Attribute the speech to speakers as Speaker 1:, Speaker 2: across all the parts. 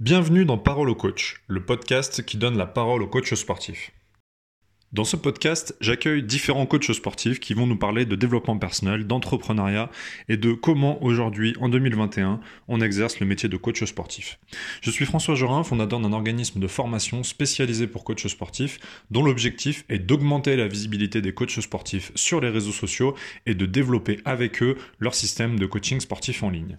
Speaker 1: Bienvenue dans Parole au coach, le podcast qui donne la parole aux coachs sportifs. Dans ce podcast, j'accueille différents coachs sportifs qui vont nous parler de développement personnel, d'entrepreneuriat et de comment aujourd'hui, en 2021, on exerce le métier de coach sportif. Je suis François Jorin, fondateur d'un organisme de formation spécialisé pour coachs sportifs, dont l'objectif est d'augmenter la visibilité des coachs sportifs sur les réseaux sociaux et de développer avec eux leur système de coaching sportif en ligne.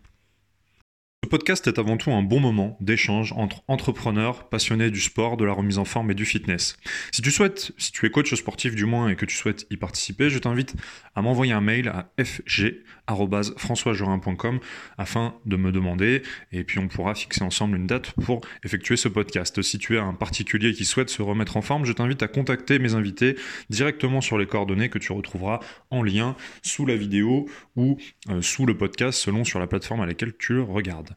Speaker 1: Ce podcast est avant tout un bon moment d'échange entre entrepreneurs passionnés du sport, de la remise en forme et du fitness. Si tu souhaites, si tu es coach sportif du moins et que tu souhaites y participer, je t'invite à m'envoyer un mail à fg@françoisjorin.com afin de me demander et puis on pourra fixer ensemble une date pour effectuer ce podcast. Si tu es un particulier qui souhaite se remettre en forme, je t'invite à contacter mes invités directement sur les coordonnées que tu retrouveras en lien sous la vidéo ou euh, sous le podcast selon sur la plateforme à laquelle tu le regardes.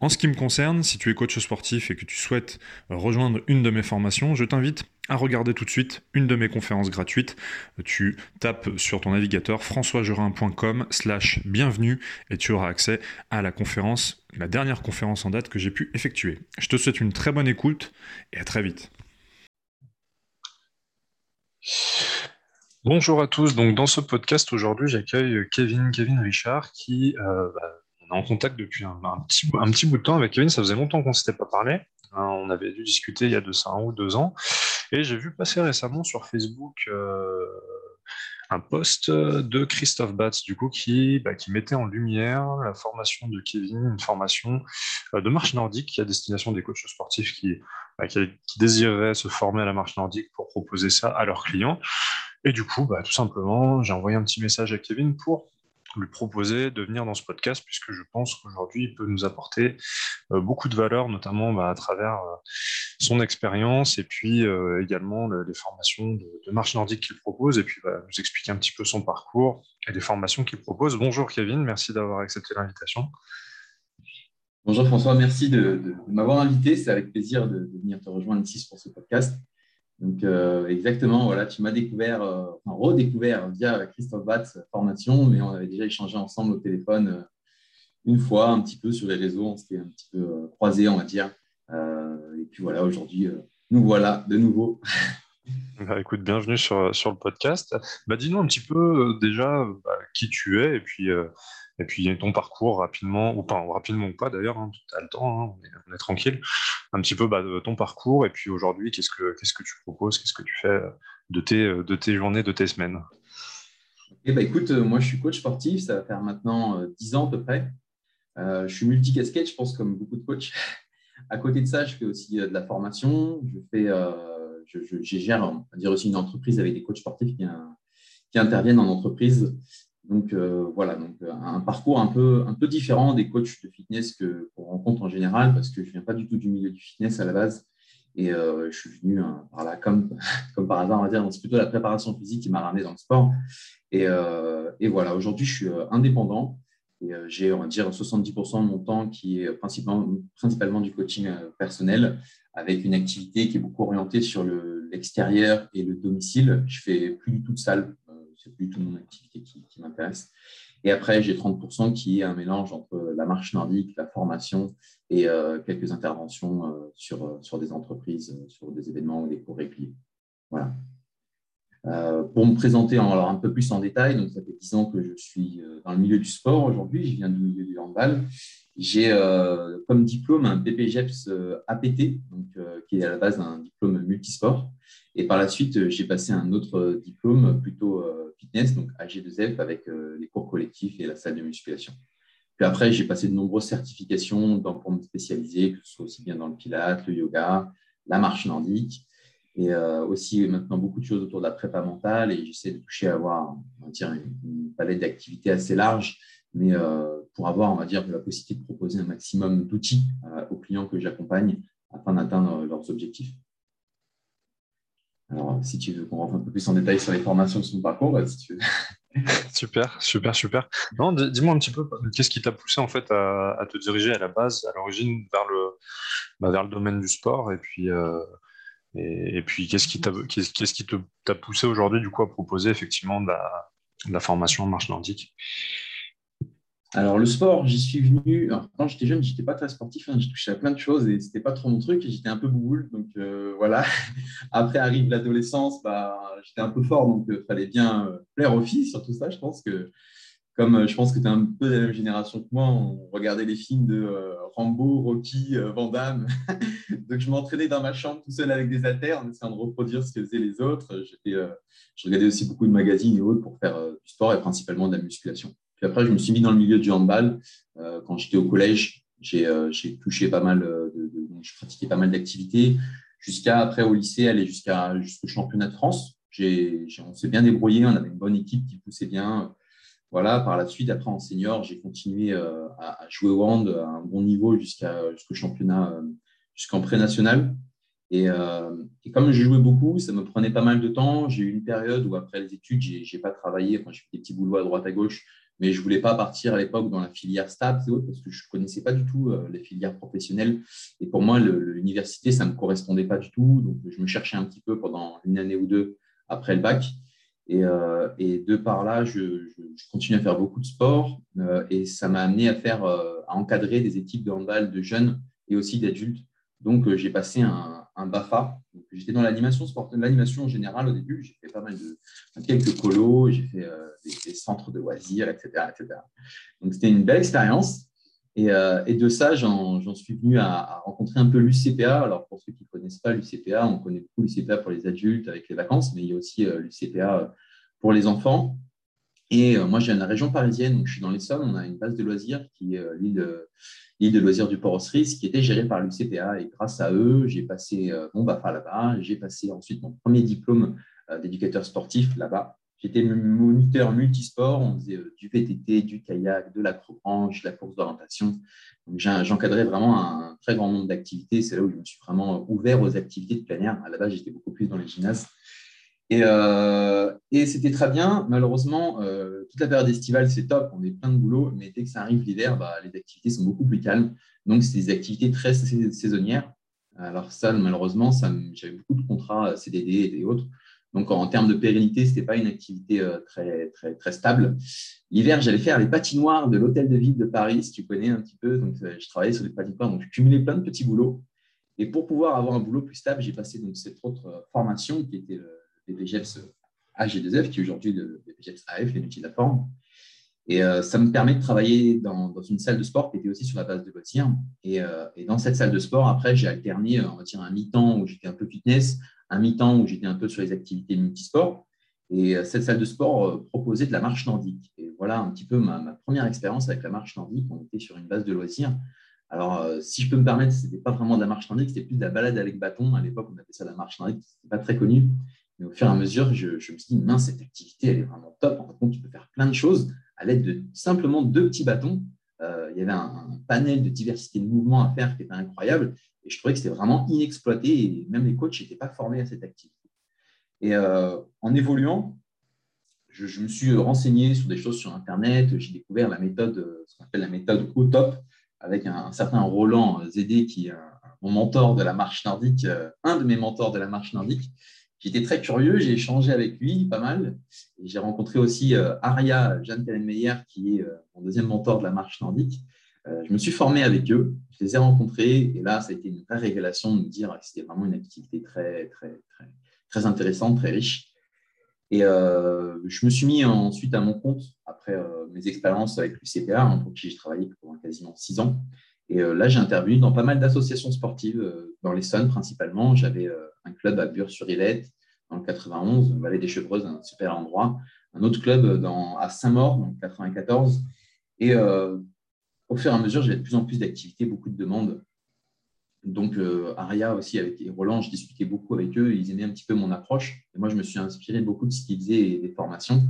Speaker 1: En ce qui me concerne, si tu es coach sportif et que tu souhaites rejoindre une de mes formations, je t'invite à regarder tout de suite une de mes conférences gratuites. Tu tapes sur ton navigateur françoisgerin.com slash bienvenue et tu auras accès à la conférence, la dernière conférence en date que j'ai pu effectuer. Je te souhaite une très bonne écoute et à très vite. Bonjour à tous. Donc dans ce podcast aujourd'hui, j'accueille Kevin, Kevin Richard qui euh, bah, on est en contact depuis un, petit, bout de temps avec Kevin. Ça faisait longtemps qu'on ne s'était pas parlé. Hein, on avait dû discuter il y a de ça un ou deux ans. Et j'ai vu passer récemment sur Facebook euh, un post de Christophe Batz, du coup, qui, bah, qui mettait en lumière la formation de Kevin, une formation euh, de marche nordique à destination des coachs sportifs qui, bah, qui, désiraient se former à la marche nordique pour proposer ça à leurs clients. Et du coup, bah, tout simplement, j'ai envoyé un petit message à Kevin pour lui proposer de venir dans ce podcast, puisque je pense qu'aujourd'hui, il peut nous apporter euh, beaucoup de valeur, notamment bah, à travers euh, son expérience et puis euh, également les formations de, marche nordique qu'il propose, et puis bah, nous expliquer un petit peu son parcours et les formations qu'il propose. Bonjour Kevin, merci d'avoir accepté l'invitation.
Speaker 2: Bonjour François, merci de, m'avoir invité. C'est avec plaisir de, venir te rejoindre ici pour ce podcast. Donc, euh, exactement, voilà, tu m'as découvert, euh, enfin, redécouvert via Christophe Batz formation, mais on avait déjà échangé ensemble au téléphone euh, une fois, un petit peu sur les réseaux, on s'était un petit peu croisés, on va dire. et puis voilà, aujourd'hui, nous voilà de nouveau.
Speaker 1: Bah, écoute, bienvenue sur, sur le podcast. Bah, Dis-nous un petit peu déjà bah, qui tu es et puis et puis ton parcours rapidement, ou pas rapidement ou pas d'ailleurs, hein, tu as le temps, hein, on, est, tranquille, un petit peu bah, ton parcours, et puis aujourd'hui, qu'est-ce que, qu'est-ce que tu proposes, qu'est-ce que tu fais de tes, de tes journées, de tes semaines?
Speaker 2: Eh ben, écoute, euh, moi je suis coach sportif, ça va faire maintenant 10 euh, ans à peu près. Euh, je suis multicasquette, je pense, comme beaucoup de coachs. à côté de ça, je fais aussi de la formation. Je fais, je, je, gère, on va dire aussi une entreprise avec des coachs sportifs qui interviennent en entreprise donc euh, voilà, donc euh, un parcours un peu, un peu différent des coachs de fitness que qu'on rencontre en général, parce que je ne viens pas du tout du milieu du fitness à la base. Et euh, je suis venu hein, par là, comme, comme par hasard, on va dire, c'est plutôt la préparation physique qui m'a ramené dans le sport. Et, voilà, aujourd'hui, je suis indépendant et j'ai, on va dire, 70% de mon temps qui est principalement, principalement du coaching personnel, avec une activité qui est beaucoup orientée sur l'extérieur et le domicile. Je fais plus du tout de salle c'est plus tout mon activité qui, m'intéresse. Et après, j'ai 30% qui est un mélange entre la marche nordique, la formation et euh, quelques interventions euh, sur, euh, sur des entreprises, sur des événements ou des cours réguliers. Voilà. pour me présenter en, alors un peu plus en détail, donc ça fait 10 ans que je suis dans le milieu du sport aujourd'hui, je viens du milieu du handball. J'ai comme diplôme un BPGEPS APT, donc, qui est à la base un diplôme multisport. Et par la suite, j'ai passé un autre diplôme plutôt fitness, donc AG2F, avec euh, les cours collectifs et la salle de musculation. Puis après, j'ai passé de nombreuses certifications pour me spécialiser, que ce soit aussi bien dans le pilate, le yoga, la marche nordique, et euh, aussi maintenant beaucoup de choses autour de la prépa mentale. Et j'essaie de toucher à avoir on va dire, une, palette d'activités assez large, mais euh, pour avoir, on va dire, la possibilité de proposer un maximum d'outils aux clients que j'accompagne afin d'atteindre leurs objectifs. Alors, si tu veux qu'on rentre un peu plus en détail sur les formations de son parcours, si tu veux.
Speaker 1: super, super, super. Non, dis-moi un petit peu, qu'est-ce qui t'a poussé en fait à, te diriger à la base, à l'origine, vers le, bah, vers le domaine du sport, et puis, euh, et, puis qu'est-ce qui t'a, poussé aujourd'hui du coup à proposer effectivement de la, formation en marche nordique?
Speaker 2: Alors, le sport, j'y suis venu. quand j'étais jeune, j'étais pas très sportif. Hein, j'ai touché à plein de choses et c'était pas trop mon truc. J'étais un peu bouboule. Donc, euh, voilà. Après arrive l'adolescence. Bah, j'étais un peu fort. Donc, il fallait bien plaire aux filles sur tout ça. Je pense que comme euh, je pense que tu es un peu de la même génération que moi, on regardait les films de euh, Rambo, Rocky, euh, Van Damme. Donc, je m'entraînais dans ma chambre tout seul avec des haltères en essayant de reproduire ce que faisaient les autres. je regardais aussi beaucoup de magazines et autres pour faire du sport et principalement de la musculation. Puis après, je me suis mis dans le milieu du handball. quand j'étais au collège, j'ai touché pas mal, de, je pratiquais pas mal d'activités. Jusqu'à après au lycée, aller jusqu'à jusqu'au championnat de France. on s'est bien débrouillé, on avait une bonne équipe qui poussait bien voilà, par la suite, après en senior, j'ai continué euh, à, jouer au hand à un bon niveau jusqu'au championnat, euh, jusqu'en pré-national. Euh, et, comme j'ai joué beaucoup, ça me prenait pas mal de temps. J'ai eu une période où, après les études, j'ai pas travaillé. J'ai fait des petits boulots à droite à gauche, mais je ne voulais pas partir à l'époque dans la filière STAPS et autres parce que je ne connaissais pas du tout les filières professionnelles. Et pour moi, l'université, ça ne me correspondait pas du tout. Donc, je me cherchais un petit peu pendant une année ou deux après le bac. Euh, et, de par là, je, continue à faire beaucoup de sport euh, et ça m'a amené à faire, euh, à encadrer des équipes de handball de jeunes et aussi d'adultes. Donc, j'ai passé un, BAFA. J'étais dans l'animation l'animation en général au début. J'ai fait pas mal de quelques colos, j'ai fait des, centres de loisirs, etc., etc. Donc, c'était une belle expérience. Et, de ça, j'en suis venu à, à, rencontrer un peu l'UCPA. Alors, pour ceux qui ne connaissent pas l'UCPA, on connaît beaucoup l'UCPA pour les adultes avec les vacances, mais il y a aussi l'UCPA pour les enfants. Et euh, moi, j'ai une région parisienne, donc je suis dans l'Essonne, on a une base de loisirs qui est euh, l'île de, loisirs du Port-aux-Cerise, qui était gérée par l'UCPA. Et grâce à eux, j'ai passé euh, mon BAFA là-bas. J'ai passé ensuite mon premier diplôme d'éducateur sportif là-bas. J'étais moniteur multisport, on faisait du VTT, du kayak, de l'acrobranche, de la course d'orientation. J'encadrais vraiment un très grand nombre d'activités. C'est là où je me suis vraiment ouvert aux activités de plein air. À la base, j'étais beaucoup plus dans les gymnases. Euh, et, c'était très bien. Malheureusement, euh, toute la période estivale, c'est top, on est plein de boulot, mais dès que ça arrive l'hiver, bah, les activités sont beaucoup plus calmes. Donc, c'est des activités très saisonnières. Alors ça, malheureusement, j'avais beaucoup de contrats CDD et autres. Donc, en, termes de pérennité, ce n'était pas une activité euh, très, très, très stable. L'hiver, j'allais faire les patinoires de l'hôtel de ville de Paris, si tu connais un petit peu. Donc, je travaillais sur les patinoires, donc je cumulais plein de petits boulots. Et pour pouvoir avoir un boulot plus stable, j'ai passé donc, cette autre formation qui était BPGEPS AG2F, qui est aujourd'hui le BPGEPS AF, les métiers de la forme. Et euh, ça me permet de travailler dans, une salle de sport qui était aussi sur la base de. Et, euh, et dans cette salle de sport, après, j'ai alterné, on va un mi-temps où j'étais un peu fitness, un mi-temps où j'étais un peu sur les activités multisports. Et euh, cette salle de sport proposait de la marche nordique. Et voilà un petit peu ma, ma première expérience avec la marche nordique. On était sur une base de loisirs. Alors, si je peux me permettre, ce n'était pas vraiment de la marche nordique, c'était plus de la balade avec bâton. À l'époque, on appelait ça la marche nordique, ce n'était pas très connu. Mais au fur et à mesure, je, me suis dit, mince, cette activité, elle est vraiment top. En fait, tu peux faire plein de choses à l'aide de simplement deux petits bâtons. Euh, il y avait un, panel de diversité de mouvements à faire qui était incroyable. Et je trouvais que c'était vraiment inexploité. Et même les coachs n'étaient pas formés à cette activité. Et euh, en évoluant, je, me suis renseigné sur des choses sur Internet. J'ai découvert la méthode, ce qu'on appelle la méthode au top, avec un, certain Roland Zédé, qui est mon mentor de la marche nordique, euh, un de mes mentors de la marche nordique, J'étais très curieux, j'ai échangé avec lui pas mal. J'ai rencontré aussi euh, Aria Jeanne Meyer, qui est euh, mon deuxième mentor de la marche nordique. Euh, je me suis formé avec eux, je les ai rencontrés, et là, ça a été une vraie révélation de me dire que c'était vraiment une activité très, très, très, intéressante, très riche. Et je me suis mis ensuite à mon compte après mes expériences avec l'UCPA, hein, pour qui j'ai travaillé pendant quasiment six ans. Et là, j'ai intervenu dans pas mal d'associations sportives, dans l'Essonne principalement. J'avais un club à Bure-sur-Illette, dans le 91, Vallée des Chevreuses, un super endroit. Un autre club à Saint-Maur, dans le 94. Et euh, au fur et à mesure, j'avais de plus en plus d'activités, beaucoup de demandes. Donc, euh, Aria aussi, avec Roland, je discutais beaucoup avec eux. Ils aimaient un petit peu mon approche. Et moi, je me suis inspiré beaucoup de ce qu'ils faisaient des formations.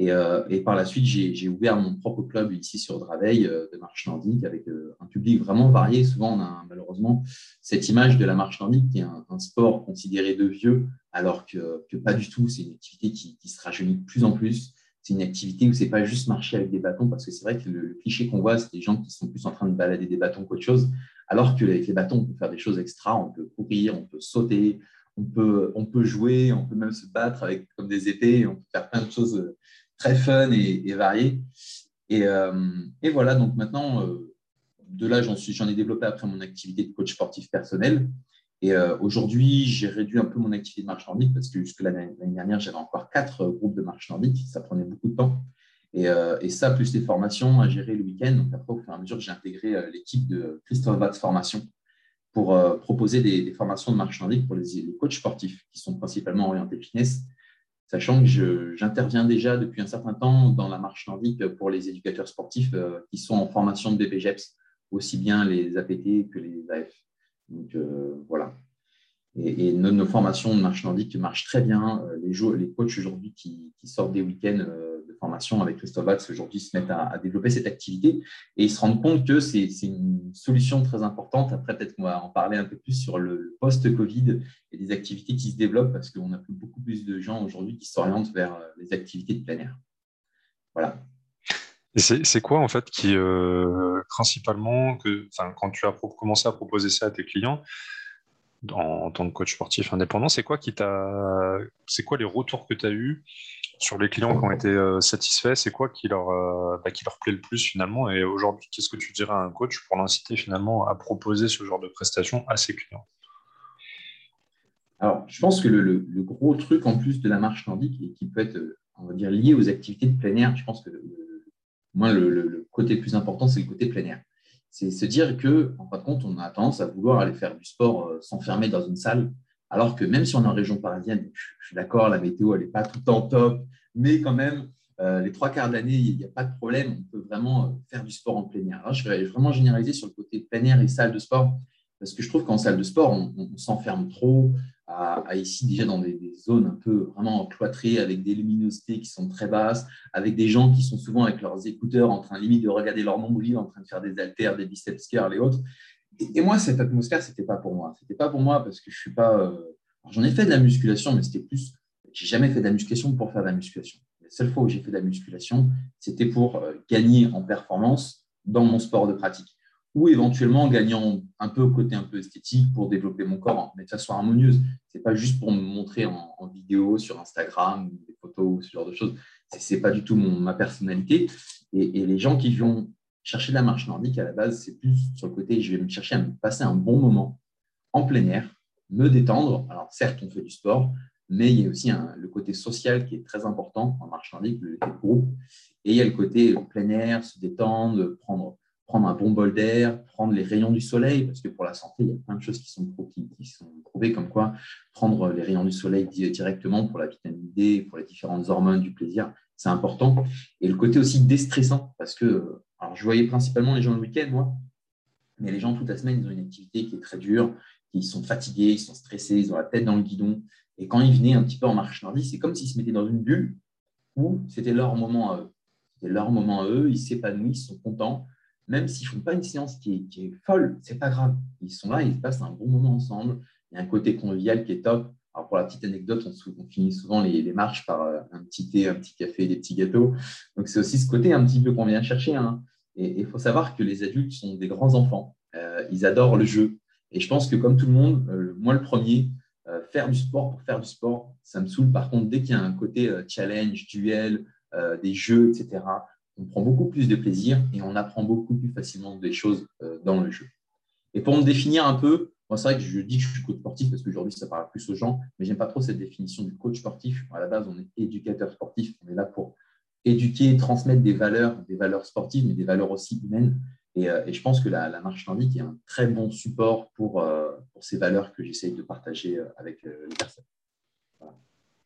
Speaker 2: Euh, et, par la suite, j'ai ouvert mon propre club ici sur Draveil euh, de marche nordique avec euh, un public vraiment varié. Souvent, on a malheureusement cette image de la marche nordique qui est un, sport considéré de vieux, alors que, pas du tout. C'est une activité qui, se rajeunit de plus en plus. C'est une activité où c'est pas juste marcher avec des bâtons, parce que c'est vrai que le, cliché qu'on voit, c'est des gens qui sont plus en train de balader des bâtons qu'autre chose, alors qu'avec les bâtons, on peut faire des choses extra, on peut courir, on peut sauter, on peut, on peut jouer, on peut même se battre avec comme des épées, on peut faire plein de choses très fun et, varié. Et, et voilà, donc maintenant, de là, j'en ai développé après mon activité de coach sportif personnel. Et aujourd'hui, j'ai réduit un peu mon activité de marche nordique parce que jusque l'année dernière, j'avais encore quatre groupes de marche nordique. Ça prenait beaucoup de temps. Et, ça, plus les formations à gérer le week-end. Donc après, au fur et à mesure, j'ai intégré l'équipe de Christophe Watts Formation pour proposer des, formations de marche nordique pour les, les, coachs sportifs qui sont principalement orientés fitness sachant que j'interviens déjà depuis un certain temps dans la marche nordique pour les éducateurs sportifs euh, qui sont en formation de BPGEPS, aussi bien les APT que les AF. Donc euh, voilà. Et, nos, formations de marche nordique marchent très bien. Euh, les, les coachs aujourd'hui qui, sortent des week-ends formation avec Christophe Watts aujourd'hui se mettent à, développer cette activité et ils se rendent compte que c'est une solution très importante. Après, peut-être qu'on va en parler un peu plus sur le post-Covid et des activités qui se développent parce qu'on a beaucoup plus de gens aujourd'hui qui s'orientent vers euh, les activités de plein air. Voilà.
Speaker 1: C'est quoi en fait qui, euh, principalement, que, quand tu as commencé à proposer ça à tes clients, en, en tant que coach sportif indépendant, c'est quoi qui t'a, c'est quoi les retours que tu as eus sur les clients qui ont été euh, satisfaits, c'est quoi qui leur, euh, bah, qui leur plaît le plus finalement? Et aujourd'hui, qu'est-ce que tu dirais à un coach pour l'inciter finalement à proposer ce genre de prestations à ses clients?
Speaker 2: Alors, je pense que le, gros truc en plus de la marche nordique et qui peut être, on va dire, lié aux activités de plein je pense que moi, le, côté plus important, c'est le côté plein air. C'est se dire que, en fin de compte, on a tendance à vouloir aller faire du sport, euh, s'enfermer dans une salle alors que même si on est en région parisienne, je, suis d'accord, la météo, elle n'est pas tout temps top, mais quand même, euh, les trois quarts de l'année, il n'y a pas de problème, on peut vraiment euh, faire du sport en plein air. Alors, je vais vraiment généraliser sur le côté plein air et salle de sport, parce que je trouve qu'en salle de sport, on, s'enferme trop, à, ici déjà dans des, zones un peu vraiment cloîtrées, avec des luminosités qui sont très basses, avec des gens qui sont souvent avec leurs écouteurs en train limite de regarder leur nombril, en train de faire des haltères, des biceps curls et autres. Et, moi, cette atmosphère, c'était pas pour moi. C'était pas pour moi parce que je suis pas. Euh, j'en ai fait de la musculation, mais c'était plus. J'ai jamais fait de la musculation pour faire de la musculation. La seule fois où j'ai fait de la musculation, c'était pour euh, gagner en performance dans mon sport de pratique. Ou éventuellement gagnant un peu côté un peu esthétique pour développer mon corps, mais de façon harmonieuse. C'est pas juste pour me montrer en, vidéo sur Instagram, des photos ou ce genre de choses. C'est pas du tout mon, ma personnalité. Et, et les gens qui vont chercher de la marche nordique, à la base, c'est plus sur le côté, je vais me chercher à me passer un bon moment en plein air, me détendre. Alors, certes, on fait du sport, mais il y a aussi le côté social qui est très important en marche nordique, le groupe. Et il y a le côté plein air, se détendre, prendre, prendre un bon bol d'air, prendre les rayons du soleil, parce que pour la santé, il y a plein de choses qui sont, qui, qui sont prouvées, comme quoi prendre les rayons du soleil directement pour la vitamine D, pour les différentes hormones du plaisir, c'est important. Et le côté aussi déstressant, parce que alors, je voyais principalement les gens le week-end, moi, mais les gens toute la semaine, ils ont une activité qui est très dure, ils sont fatigués, ils sont stressés, ils ont la tête dans le guidon. Et quand ils venaient un petit peu en marche nordique, c'est comme s'ils se mettaient dans une bulle où c'était leur moment à eux. C'était leur moment à eux, ils s'épanouissent, ils sont contents. Même s'ils ne font pas une séance qui est, qui est folle, c'est pas grave. Ils sont là, ils passent un bon moment ensemble. Il y a un côté convivial qui est top. Alors pour la petite anecdote, on, finit souvent les, marches par euh, un petit thé, un petit café, des petits gâteaux. Donc c'est aussi ce côté un petit peu qu'on vient chercher. Hein. Et il faut savoir que les adultes sont des grands enfants. Euh, ils adorent le jeu. Et je pense que comme tout le monde, euh, moi le premier, faire du sport pour faire du sport, ça me saoule. Par contre, dès qu'il y a un côté challenge, duel, des jeux, etc., on prend beaucoup plus de plaisir et on apprend beaucoup plus facilement des choses dans le jeu. Et pour me définir un peu, moi, c'est vrai que je dis que je suis coach sportif parce qu'aujourd'hui, ça parle plus aux gens, mais j'aime pas trop cette définition du coach sportif. À la base, on est éducateur sportif. On est là pour éduquer, transmettre des valeurs, des valeurs sportives, mais des valeurs aussi humaines. Et, euh, je pense que la, marche nordique est un très bon support pour, euh, pour ces valeurs que j'essaye de partager euh, avec les personnes.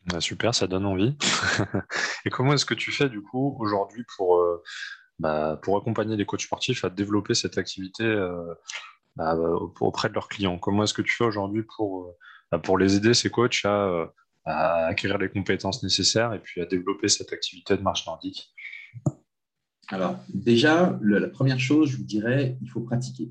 Speaker 1: Bah, super, ça donne envie. et comment est-ce que tu fais du coup aujourd'hui pour, bah, pour accompagner les coachs sportifs à développer cette activité bah, auprès de leurs clients Comment est-ce que tu fais aujourd'hui pour, euh, bah, pour les aider, ces coachs, euh, à, acquérir les compétences nécessaires et puis à développer cette activité de marche nordique?
Speaker 2: Alors, déjà, la première chose, je vous dirais, il faut pratiquer.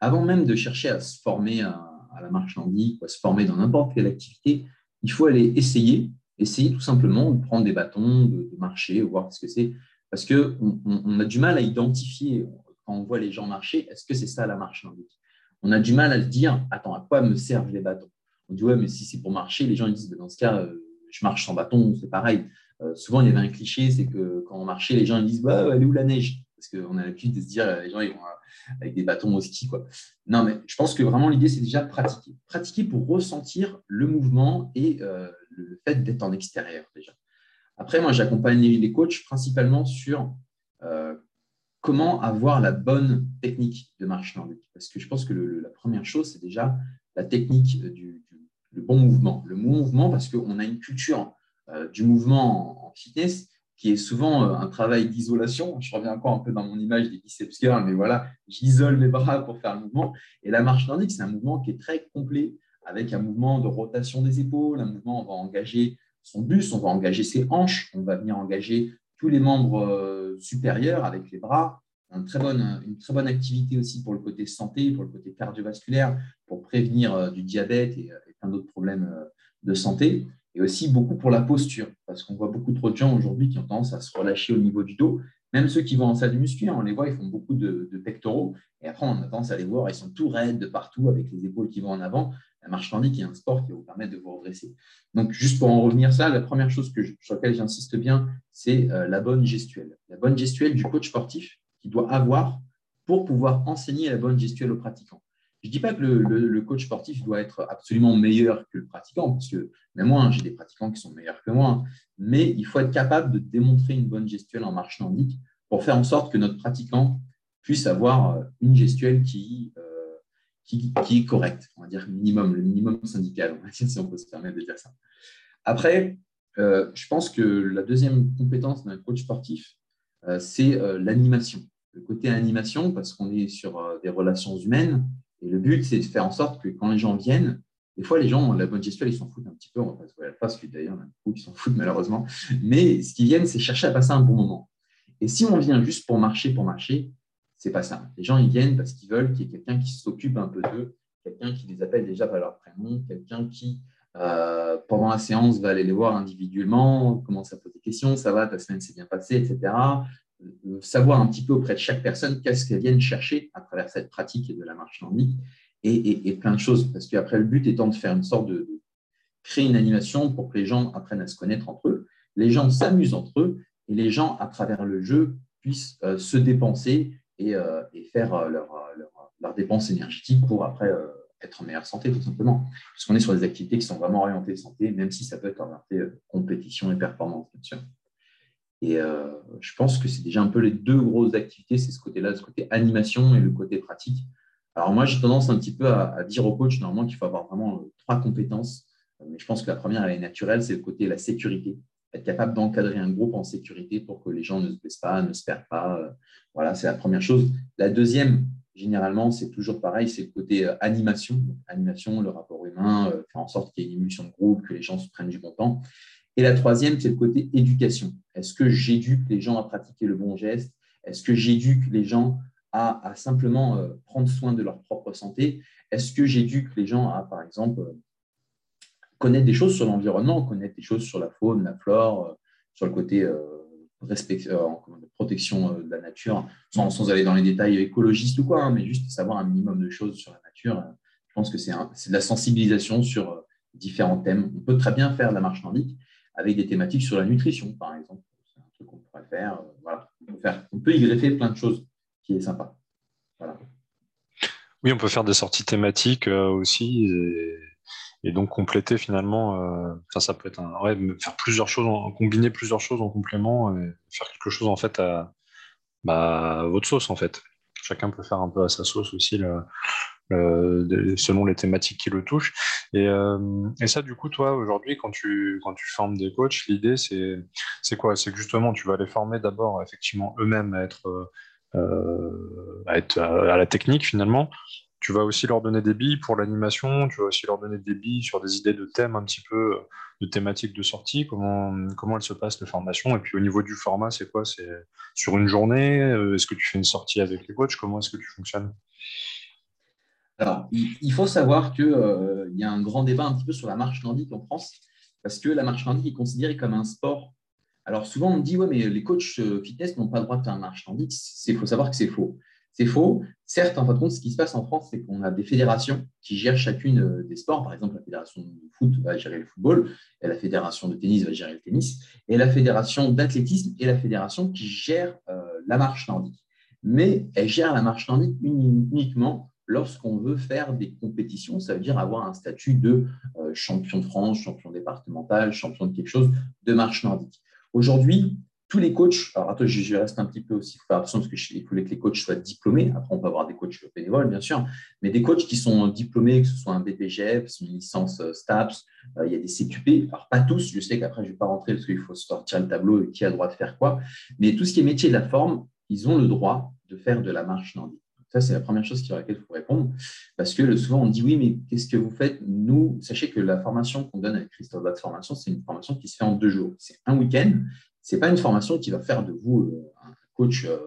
Speaker 2: Avant même de chercher à se former à, la marche nordique ou à se former dans n'importe quelle activité, il faut aller essayer, essayer tout simplement de prendre des bâtons, de, marcher, voir ce que c'est. Parce qu'on on a du mal à identifier, quand on voit les gens marcher, est-ce que c'est ça la marche nordique? On a du mal à se dire, attends, à quoi me servent les bâtons? On dit, ouais, mais si c'est pour marcher, les gens ils disent, dans ce cas, euh, je marche sans bâton, c'est pareil. souvent, il y avait un cliché, c'est que quand on marchait, les gens ils disent bah, Elle est où la neige? Parce qu'on a l'habitude de se dire Les gens, ils vont avec des bâtons au ski. Quoi. Non, mais je pense que vraiment, l'idée, c'est déjà pratiquer. Pratiquer pour ressentir le mouvement et le fait d'être en extérieur, déjà. Après, moi, j'accompagne les coachs principalement sur comment avoir la bonne technique de marche nordique. Parce que je pense que la première chose, c'est déjà la technique du, le bon mouvement. Le bon mouvement, parce qu'on a une culture euh, du mouvement en, fitness qui est souvent euh, un travail d'isolation. Je reviens encore un peu dans mon image des biceps curls, mais voilà, j'isole mes bras pour faire le mouvement. Et la marche nordique, c'est un mouvement qui est très complet, avec un mouvement de rotation des épaules, un mouvement, on va engager son buste, on va engager ses hanches, on va venir engager tous les membres euh, supérieurs avec les bras. Une très, bonne, activité aussi pour le côté santé, pour le côté cardiovasculaire, pour prévenir du diabète et, plein d'autres problèmes euh, de santé, et aussi beaucoup pour la posture, parce qu'on voit beaucoup trop de gens aujourd'hui qui ont tendance à se relâcher au niveau du dos, même ceux qui vont en salle de muscu, hein, on les voit, ils font beaucoup de, pectoraux, et après on a tendance à les voir, ils sont tout raides de partout avec les épaules qui vont en avant. La marche nordique est un sport qui va vous permettre de vous redresser. Donc, juste pour en revenir à ça, la première chose sur laquelle j'insiste bien, c'est euh, la bonne gestuelle. La bonne gestuelle du coach sportif qui doit avoir pour pouvoir enseigner la bonne gestuelle aux pratiquants. Je ne dis pas que le, coach sportif doit être absolument meilleur que le pratiquant, parce que même moi, hein, j'ai des pratiquants qui sont meilleurs que moi, mais il faut être capable de démontrer une bonne gestuelle en marche nordique pour faire en sorte que notre pratiquant puisse avoir euh, une gestuelle qui, euh, qui, est correcte, on va dire minimum, le minimum syndical, on va dire, si on peut se permettre de dire ça. Après, euh, je pense que la deuxième compétence d'un coach sportif, c'est l'animation. Le côté animation, parce qu'on est sur des relations humaines, et le but, c'est de faire en sorte que quand les gens viennent, des fois, les gens, la bonne gestuelle, ils s'en foutent un petit peu. On va pas se voir la face, d'ailleurs, il y en a beaucoup qui s'en foutent malheureusement. Mais ce qu'ils viennent, c'est chercher à passer un bon moment. Et si on vient juste pour marcher, pour marcher, c'est pas ça. Les gens, ils viennent parce qu'ils veulent qu'il y ait quelqu'un qui s'occupe un peu d'eux, quelqu'un qui les appelle déjà par leur prénom, quelqu'un qui, euh, pendant la séance, va aller les voir individuellement, commence à poser des questions, ça va, ta semaine s'est bien passée, etc savoir un petit peu auprès de chaque personne qu'est-ce qu'elles viennent chercher à travers cette pratique de la marche nordique et, plein de choses. Parce qu'après, le but étant de faire une sorte de, créer une animation pour que les gens apprennent à se connaître entre eux, les gens s'amusent entre eux et les gens, à travers le jeu, puissent euh, se dépenser et, euh, faire euh, leur, leur, dépense énergétique pour après être en meilleure santé, tout simplement. Puisqu'on est sur des activités qui sont vraiment orientées santé, même si ça peut être orienté compétition et performance, bien sûr. Et euh, je pense que c'est déjà un peu les deux grosses activités, c'est ce côté-là, ce côté animation et le côté pratique. Alors moi, j'ai tendance un petit peu à, dire au coach normalement qu'il faut avoir vraiment euh, trois compétences. Euh, mais je pense que la première, elle est naturelle, c'est le côté la sécurité. Être capable d'encadrer un groupe en sécurité pour que les gens ne se blessent pas, ne se perdent pas. Voilà, c'est la première chose. La deuxième, généralement, c'est toujours pareil, c'est le côté animation. animation, le rapport humain, faire en sorte qu'il y ait une émulsion de groupe, que les gens se prennent du bon temps. Et la troisième, c'est le côté éducation. Est-ce que j'éduque les gens à pratiquer le bon geste? Est-ce que j'éduque les gens à, simplement euh, prendre soin de leur propre santé? Est-ce que j'éduque les gens à, par exemple, euh, connaître des choses sur l'environnement, connaître des choses sur la faune, la flore, euh, sur le côté protection de la nature, sans, aller dans les détails écologistes ou quoi, hein, mais juste savoir un minimum de choses sur la nature. Je pense que c'est de la sensibilisation sur différents thèmes. On peut très bien faire la marche nordique, avec des thématiques sur la nutrition, par exemple. C'est un truc qu'on pourrait faire. Euh, voilà. On, peut faire. on peut y greffer plein de choses qui est sympa. Voilà.
Speaker 1: Oui, on peut faire des sorties thématiques euh, aussi et, donc compléter finalement. Euh, ça peut être un, ouais, faire plusieurs choses, combiner plusieurs choses en complément et faire quelque chose en fait à, bah, votre sauce en fait. Chacun peut faire un peu à sa sauce aussi selon les thématiques qui le touchent. Euh, et, ça, du coup, toi, aujourd'hui, quand tu, quand tu formes des coachs, l'idée, c'est, quoi? C'est que justement, tu vas les former d'abord, effectivement, eux-mêmes à être, euh, à, être à, la technique, finalement. Tu vas aussi leur donner des billes pour l'animation, tu vas aussi leur donner des billes sur des idées de thèmes un petit peu, de thématiques de sortie, comment, comment elles se passent les formations. Et puis au niveau du format, c'est quoi? C'est sur une journée Est-ce que tu fais une sortie avec les coachs? Comment est-ce que tu fonctionnes?
Speaker 2: Alors, il faut savoir qu'il euh, y a un grand débat un petit peu sur la marche nordique en France, parce que la marche nordique est considérée comme un sport. Alors, souvent, on dit, ouais, mais les coachs euh, fitness n'ont pas le droit de faire une marche nordique. Il faut savoir que c'est faux. C'est faux. Certes, en fin de compte, ce qui se passe en France, c'est qu'on a des fédérations qui gèrent chacune euh, des sports. Par exemple, la fédération de foot va gérer le football, la fédération de tennis va gérer le tennis, et la fédération d'athlétisme et la fédération qui gère euh, la marche nordique. Mais elle gère la marche nordique uniquement lorsqu'on veut faire des compétitions, ça veut dire avoir un statut de euh, champion de France, champion départemental, champion de quelque chose de marche nordique. Aujourd'hui, tous les coachs, alors attends, je, reste un petit peu aussi, faire attention parce qu'il faut que les coachs soient diplômés. Après, on peut avoir des coachs bénévoles, bien sûr, mais des coachs qui sont diplômés, que ce soit un BPGF, une licence euh, STAPS, euh, il y a des CQP. Alors, pas tous, je sais qu'après, je ne vais pas rentrer parce qu'il faut sortir le tableau et qui a le droit de faire quoi. Mais tout ce qui est métier de la forme, ils ont le droit de faire de la marche nordique. Ça, c'est la première chose sur laquelle il faut répondre. Parce que souvent, on dit oui, mais qu'est-ce que vous faites Nous, sachez que la formation qu'on donne avec Christophe Batte Formation, c'est une formation qui se fait en deux jours. C'est un week-end n'est pas une formation qui va faire de vous euh, un coach euh,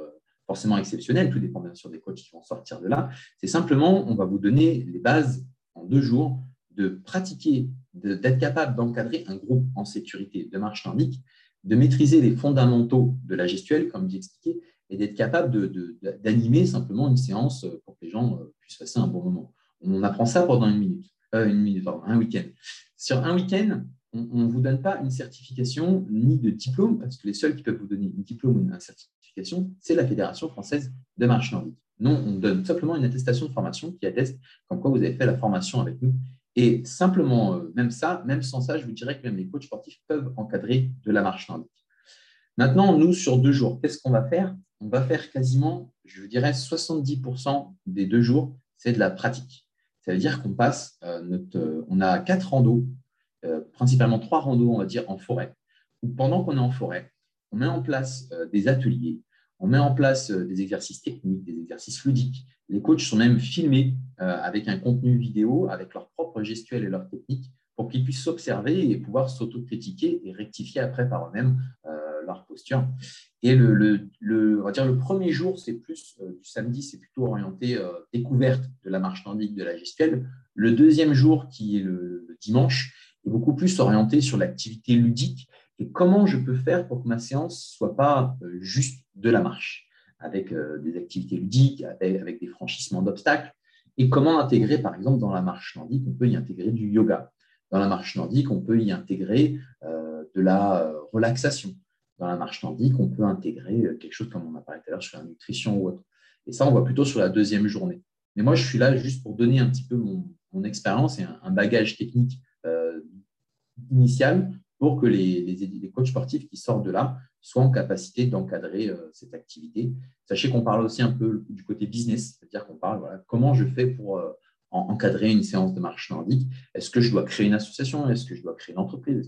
Speaker 2: forcément exceptionnel. Tout dépend bien sûr des coachs qui vont sortir de là. C'est simplement, on va vous donner les bases en deux jours de pratiquer, d'être capable d'encadrer un groupe en sécurité de marche nordique, de maîtriser les fondamentaux de la gestuelle, comme expliqué, et d'être capable d'animer simplement une séance pour que les gens euh, puissent passer un bon moment. On apprend ça pendant une minute, une minute, pardon, un week-end. Sur un week-end, on ne vous donne pas une certification ni de diplôme, parce que les seuls qui peuvent vous donner un diplôme ou une certification, c'est la Fédération française de marche nordique. Non, on donne simplement une attestation de formation qui atteste comme quoi vous avez fait la formation avec nous. Et simplement, euh, même ça, même sans ça, je vous dirais que même les coachs sportifs peuvent encadrer de la marche nordique. Maintenant, nous, sur deux jours, qu'est-ce qu'on va faire? On va faire quasiment, je vous dirais, 70% des deux jours, c'est de la pratique. Ça veut dire qu'on passe, euh, notre, euh, on a quatre randos euh, principalement trois randos, on va dire, en forêt, où pendant qu'on est en forêt, on met en place euh, des ateliers, on met en place euh, des exercices techniques, des exercices ludiques. Les coachs sont même filmés avec un contenu vidéo, avec leur propre gestuelle et leur technique, pour qu'ils puissent s'observer et pouvoir s'autocritiquer et rectifier après par eux-mêmes leur posture. Et le, on va dire le premier jour, c'est plus du samedi, c'est plutôt orienté découverte de la marche nordique, de la gestuelle. Le deuxième jour, qui est le dimanche, est beaucoup plus orienté sur l'activité ludique et comment je peux faire pour que ma séance soit pas euh, juste de la marche, avec euh, des activités ludiques, avec des franchissements d'obstacles, et comment intégrer, par exemple, dans la marche nordique, on peut y intégrer du yoga. Dans la marche nordique, on peut y intégrer euh, de la relaxation. Dans la marche nordique, on peut intégrer quelque chose comme on a parlé tout à l'heure sur la nutrition ou autre. Et ça, on voit plutôt sur la deuxième journée. Mais moi, je suis là juste pour donner un petit peu mon, expérience et un, bagage technique initiale pour que les, coachs sportifs qui sortent de là soient en capacité d'encadrer euh, cette activité. Sachez qu'on parle aussi un peu du côté business, c'est-à-dire qu'on parle comment je fais pour euh, encadrer une séance de marche nordique? Est-ce que je dois créer une association? Est-ce que je dois créer une entreprise?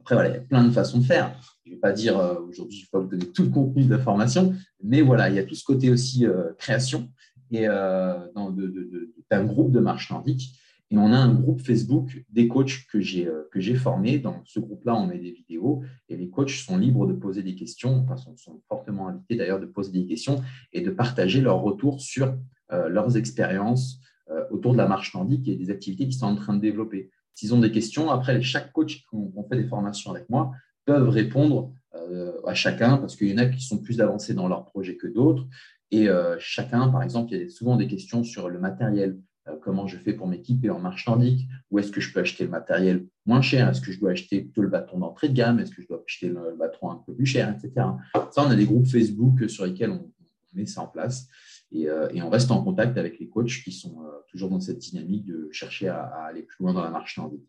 Speaker 2: Après, voilà, il y a plein de façons de faire. Je ne vais pas dire euh, aujourd'hui, je vais vous donner tout le contenu de la formation, mais voilà, il y a tout ce côté aussi création et d'un groupe de marche nordique et on a un groupe Facebook des coachs que j'ai euh, que j'ai formés. Dans ce groupe-là, on met des vidéos et les coachs sont libres de poser des questions, enfin sont, sont fortement invités d'ailleurs de poser des questions et de partager leurs retours sur euh, leurs expériences euh, autour de la marche nordique et des activités qu'ils sont en train de développer. S'ils ont des questions, après, chaque coach qui ont, fait des formations avec moi peuvent répondre à chacun parce qu'il y en a qui sont plus avancés dans leur projet que d'autres. Et chacun, par exemple, il y a souvent des questions sur le matériel, comment je fais pour m'équiper en marche nordique, où est-ce que je peux acheter le matériel moins cher, est-ce que je dois acheter plutôt le bâton d'entrée de gamme, est-ce que je dois acheter le bâton un peu plus cher, etc. Ça, on a des groupes Facebook sur lesquels on, met ça en place euh, et, on reste en contact avec les coachs qui sont euh, toujours dans cette dynamique de chercher à, aller plus loin dans la marche nordique.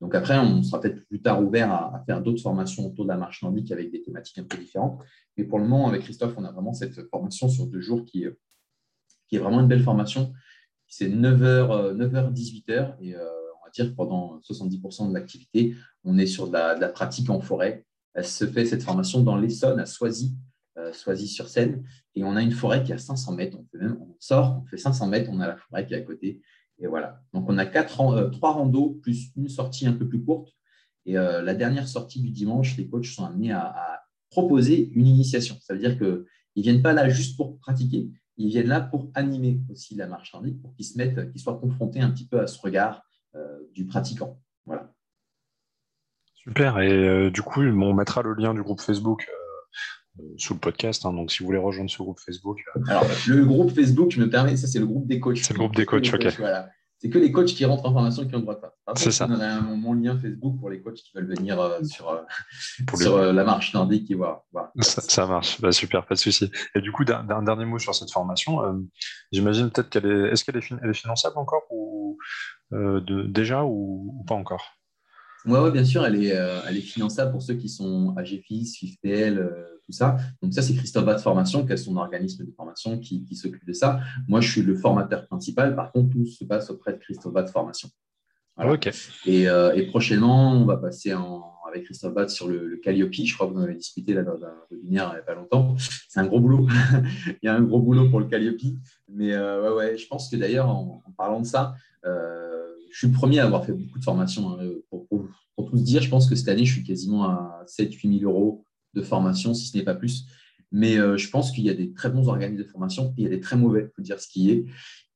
Speaker 2: Donc après, on sera peut-être plus tard ouvert à, faire d'autres formations autour de la marche nordique avec des thématiques un peu différentes. Mais pour le moment, avec Christophe, on a vraiment cette formation sur deux jours qui est vraiment une belle formation c'est 9h, 9h, 18h. Et euh, on va dire pendant 70% de l'activité, on est sur de la, pratique en forêt. Elle se fait cette formation dans l'Essonne, à Soisy, euh, Soisy-sur-Seine. Et on a une forêt qui est à 500 mètres. On sort, on fait 500 mètres, on a la forêt qui est à côté. Et voilà. Donc, on a quatre, euh, trois randos plus une sortie un peu plus courte. Et la dernière sortie du dimanche, les coachs sont amenés à, à proposer une initiation. Ça veut dire qu'ils ne viennent pas là juste pour pratiquer, ils viennent là pour animer aussi la marche nordique, pour qu'ils se mettent, qu'ils soient confrontés un petit peu à ce regard euh, du pratiquant. Voilà.
Speaker 1: Super. Et euh, du coup, on mettra le lien du groupe Facebook sous le podcast. Hein. donc, si vous voulez rejoindre ce groupe Facebook.
Speaker 2: Alors, le groupe Facebook, je me permets, ça, c'est le groupe des coachs.
Speaker 1: C'est le groupe des coachs, ok.
Speaker 2: Voilà c'est que les coachs qui rentrent en formation qui ont le droit de faire.
Speaker 1: C'est ça.
Speaker 2: On a mon lien Facebook pour les coachs qui veulent venir euh, sur, euh, sur euh, la marche nordique et voir.
Speaker 1: Ça, marche, bah, super, pas de souci. Et du coup, d'un dernier mot sur cette formation. J'imagine peut-être qu'elle est. Est-ce qu'elle est, est, finançable encore ou de, déjà ou, pas encore?
Speaker 2: Oui, ouais, bien sûr, elle est, elle est finançable pour ceux qui sont AGFIS, FIFPL ça. Donc ça, c'est Christophe de Formation, qui est son organisme de formation qui, s'occupe de ça. Moi, je suis le formateur principal. Par contre, tout se passe auprès de Christophe de Formation. Euh, et, prochainement, on va passer avec Christophe Bat sur le, Calliope. Je crois que vous en avez discuté là, dans un webinaire il n'y a pas longtemps. C'est un gros boulot. il y a un gros boulot pour le Calliope. Mais euh, ouais, je pense que d'ailleurs, en, parlant de ça, euh, je suis le premier à avoir fait beaucoup de formations. Hein, pour, pour, tout se dire, je pense que cette année, je suis quasiment à 7-8 000 euros de formation, si ce n'est pas plus. Mais euh, je pense qu'il y a des très bons organismes de formation et il y a des très mauvais, il faut dire ce qui est.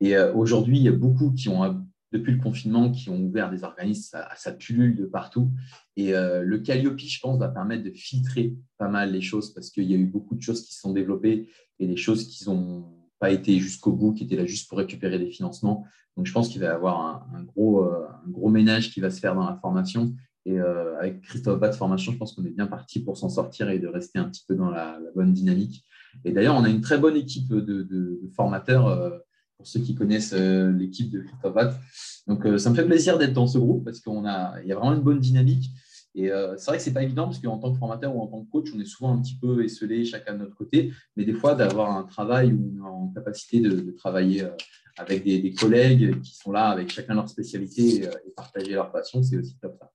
Speaker 2: Et euh, aujourd'hui, il y a beaucoup qui ont, depuis le confinement, qui ont ouvert des organismes à, sa pullule de partout. Et euh, le Calliope, je pense, va permettre de filtrer pas mal les choses parce qu'il y a eu beaucoup de choses qui se sont développées et des choses qui n'ont pas été jusqu'au bout, qui étaient là juste pour récupérer des financements. Donc, je pense qu'il va y avoir un, gros, un gros ménage qui va se faire dans la formation et euh, avec Christophe Bat Formation, je pense qu'on est bien parti pour s'en sortir et de rester un petit peu dans la, bonne dynamique. Et d'ailleurs, on a une très bonne équipe de, formateurs, euh, pour ceux qui connaissent euh, l'équipe de Christophe Bat. Donc, ça me fait plaisir d'être dans ce groupe parce qu'il y a vraiment une bonne dynamique. Et c'est vrai que ce n'est pas évident parce qu'en tant que formateur ou en tant que coach, on est souvent un petit peu esselé chacun de notre côté. Mais des fois, d'avoir un travail est en capacité de, travailler avec des, collègues qui sont là avec chacun leur spécialité et, et partager leur passion, c'est aussi top ça.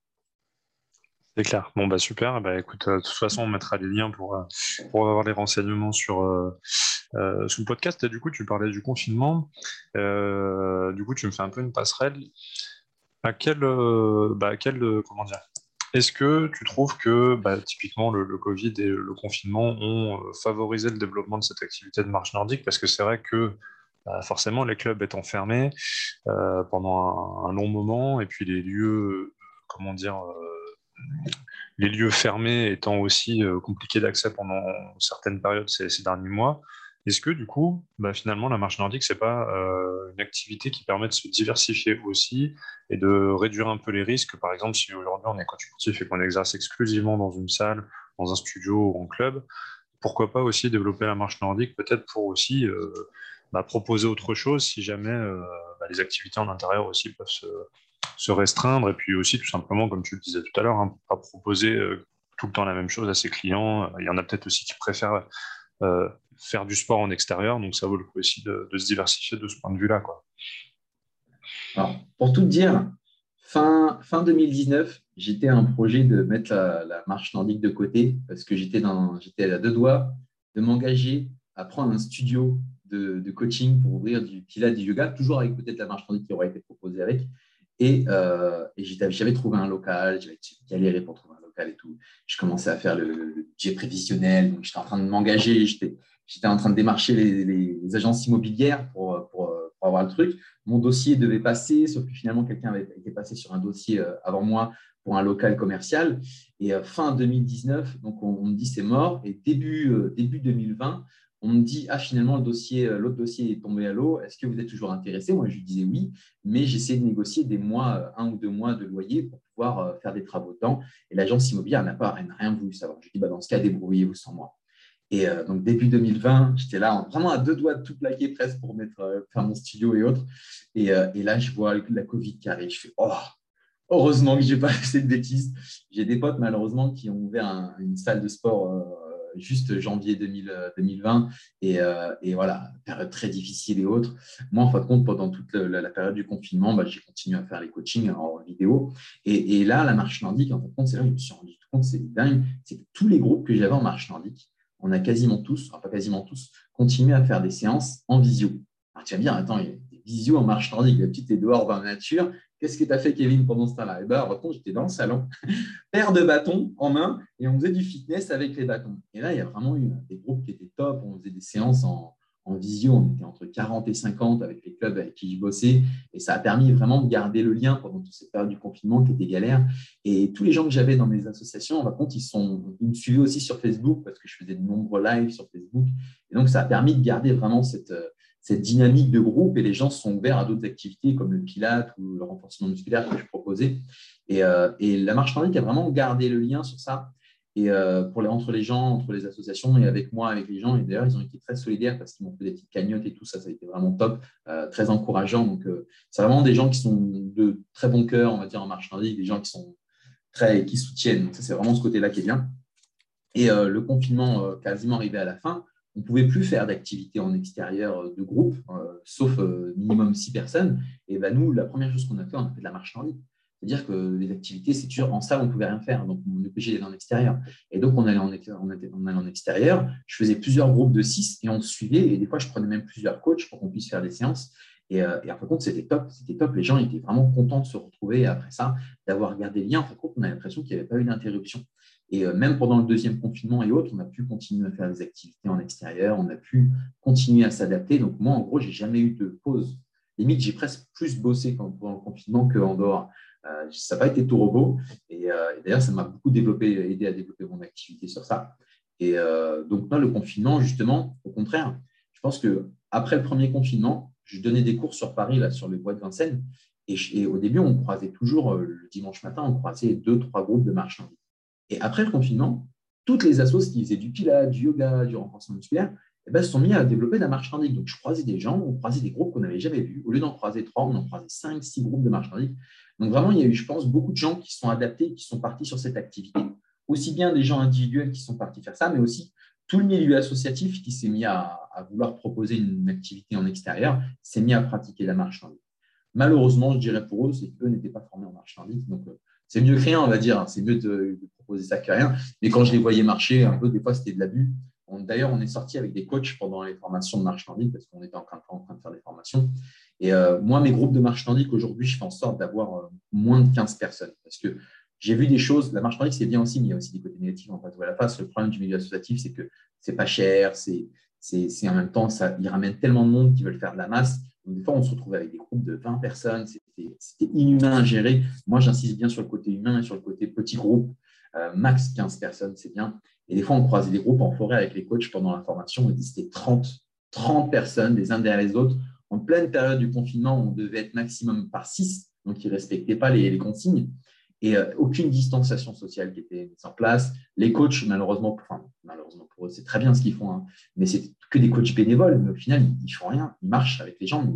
Speaker 1: C'est clair. Bon, bah super. Bah, écoute, euh, de toute façon, on mettra les liens pour, euh, pour avoir les renseignements sur, euh, le podcast. Du coup, tu parlais du confinement. du coup, tu me fais un peu une passerelle. À quel, bah, quel comment dire Est-ce que tu trouves que bah, typiquement le, Covid et le confinement ont favorisé le développement de cette activité de marche nordique? Parce que c'est vrai que bah, forcément, les clubs étant fermés pendant un, long moment, et puis les lieux, comment dire, les lieux fermés étant aussi euh, compliqués d'accès pendant certaines périodes ces, derniers mois, est-ce que du coup, bah, finalement, la marche nordique, c'est pas euh, une activité qui permet de se diversifier aussi et de réduire un peu les risques? Par exemple, si aujourd'hui on est coach sportif et qu'on exerce exclusivement dans une salle, dans un studio ou en club, pourquoi pas aussi développer la marche nordique, peut-être pour aussi euh, bah, proposer autre chose si jamais bah, les activités en intérieur aussi peuvent se, restreindre et puis aussi tout simplement, comme tu le disais tout à l'heure, hein, pas proposer euh, tout le temps la même chose à ses clients. Il y en a peut-être aussi qui préfèrent euh, faire du sport en extérieur, donc ça vaut le coup aussi de, se diversifier de ce point de vue-là.
Speaker 2: pour tout dire, fin, fin 2019, j'étais un projet de mettre la, marche nordique de côté parce que j'étais à deux doigts de m'engager à prendre un studio de, coaching pour ouvrir du pilates, du yoga, toujours avec peut-être la marche nordique qui aurait été proposée avec. Et, euh, j'avais trouvé un local, j'avais galéré pour trouver un local et tout. Je commençais à faire le, budget prévisionnel, donc j'étais en train de m'engager, j'étais en train de démarcher les, agences immobilières pour, pour, avoir le truc. Mon dossier devait passer, sauf que finalement, quelqu'un avait été passé sur un dossier euh, avant moi pour un local commercial. Et euh, fin 2019, donc on, me dit c'est mort. Et début, euh, début 2020, on me dit ah finalement le dossier l'autre dossier est tombé à l'eau est-ce que vous êtes toujours intéressé? Moi je lui disais oui mais j'essaie de négocier des mois un ou deux mois de loyer pour pouvoir faire des travaux dedans et l'agence immobilière n'a pas rien voulu savoir je lui dis bah, dans ce cas débrouillez-vous sans moi et donc début 2020 j'étais là vraiment à deux doigts de tout plaquer presque pour mettre faire mon studio et autres et, là je vois la Covid qui arrive je fais oh heureusement que j'ai pas fait de bêtises j'ai des potes malheureusement qui ont ouvert une salle de sport juste janvier 2020 et, euh, et, voilà, période très difficile et autres. Moi, en fin de compte, pendant toute la, période du confinement, bah, j'ai continué à faire les coachings en vidéo. Et, là, la marche nordique, en fin de compte, c'est là où je me suis rendu compte, c'est dingue, c'est que tous les groupes que j'avais en marche nordique, on a quasiment tous, enfin pas quasiment tous, continué à faire des séances en visio. Alors, tu vas dire, attends, il y a des visio en marche nordique, la petite est dehors dans la nature, Qu'est-ce que tu as fait, Kevin, pendant ce temps-là? Eh bien, j'étais dans le salon, paire de bâtons en main, et on faisait du fitness avec les bâtons. Et là, il y a vraiment eu des groupes qui étaient top. On faisait des séances en, en visio, on était entre 40 et 50 avec les clubs avec qui je bossais, et ça a permis vraiment de garder le lien pendant toute cette période du confinement qui était galère. Et tous les gens que j'avais dans mes associations, en compte, ils, sont, ils me suivaient aussi sur Facebook parce que je faisais de nombreux lives sur Facebook. Et donc, ça a permis de garder vraiment cette, cette dynamique de groupe et les gens sont ouverts à d'autres activités comme le pilate ou le renforcement musculaire que je proposais. Et, euh, la marche nordique a vraiment gardé le lien sur ça et euh, pour les, entre les gens, entre les associations et avec moi, avec les gens. Et d'ailleurs, ils ont été très solidaires parce qu'ils m'ont fait des petites cagnottes et tout ça. Ça a été vraiment top, euh, très encourageant. Donc, c'est vraiment des gens qui sont de très bon cœur, on va dire, en marche nordique, des gens qui sont très, qui soutiennent. Donc, c'est vraiment ce côté-là qui est bien. Et le confinement quasiment arrivé à la fin, on ne pouvait plus faire d'activité en extérieur de groupe, sauf minimum six personnes. Et ben nous, la première chose qu'on a fait, on a fait de la ligne. C'est-à-dire que les activités, c'est sûr, en salle, on ne pouvait rien faire. Donc, on est obligé d'aller en extérieur. Et donc, on allait en, en extérieur. Je faisais plusieurs groupes de six et on se suivait. Et des fois, je prenais même plusieurs coachs pour qu'on puisse faire des séances. Et, euh, et en fin de compte, c'était top. C'était top. Les gens étaient vraiment contents de se retrouver après ça, d'avoir gardé le lien. En fin de compte, on a l'impression qu'il n'y avait pas eu d'interruption. Et euh, même pendant le deuxième confinement et autres, on a pu continuer à faire des activités en extérieur. On a pu continuer à s'adapter. Donc, moi, en gros, j'ai jamais eu de pause. Limite, j'ai presque plus bossé pendant le confinement qu'en dehors. Euh, ça n'a pas été tout robot. Et, euh, d'ailleurs, ça m'a beaucoup développé, aidé à développer mon activité sur ça. Et euh, donc, là, le confinement, justement, au contraire, je pense qu'après le premier confinement, je donnais des cours sur Paris, là, sur le bois de Vincennes. Et, au début, on croisait toujours, le dimanche matin, on croisait deux, trois groupes de marchands. Et après le confinement, toutes les assos qui faisaient du pilates, du yoga, du renforcement musculaire, eh ben, se sont mis à développer de la marche nordique. Donc, je croisais des gens, on croisait des groupes qu'on n'avait jamais vus. Au lieu d'en croiser trois, on en croisait cinq, six groupes de marche. Donc, vraiment, il y a eu, je pense, beaucoup de gens qui sont adaptés, qui sont partis sur cette activité. Aussi bien des gens individuels qui sont partis faire ça, mais aussi tout le milieu associatif qui s'est mis à, vouloir proposer une activité en extérieur, s'est mis à pratiquer la marche. Malheureusement, je dirais pour eux, c'est qu'eux n'étaient pas formés en marche nordique. Donc, euh, c'est mieux que rien, on va dire. C'est mieux de, proposer ça que rien. Mais quand je les voyais marcher, un peu, des fois, c'était de l'abus. D'ailleurs, on est sorti avec des coachs pendant les formations de marche nordique parce qu'on était en train, de faire des formations. Et euh, moi, mes groupes de marche nordique, aujourd'hui, je fais en sorte d'avoir euh, moins de 15 personnes parce que j'ai vu des choses. La marche nordique, c'est bien aussi, mais il y a aussi des côtés négatifs. En fait, la face. Le problème du milieu associatif, c'est que c'est pas cher, c'est en même temps, ça, il ramène tellement de monde qui veulent faire de la masse. Donc, des fois, on se retrouve avec des groupes de 20 personnes. C'était inhumain à gérer. Moi, j'insiste bien sur le côté humain et sur le côté petit groupe. Euh, max 15 personnes, c'est bien. Et des fois, on croisait des groupes en forêt avec les coachs pendant la formation. C'était 30, 30 personnes, les uns derrière les autres. En pleine période du confinement, on devait être maximum par 6, donc ils ne respectaient pas les, consignes. Et euh, aucune distanciation sociale qui était mise en place. Les coachs, malheureusement, enfin, malheureusement pour eux, c'est très bien ce qu'ils font, hein. mais c'est que des coachs bénévoles. Mais au final, ils ne font rien. Ils marchent avec les gens, mais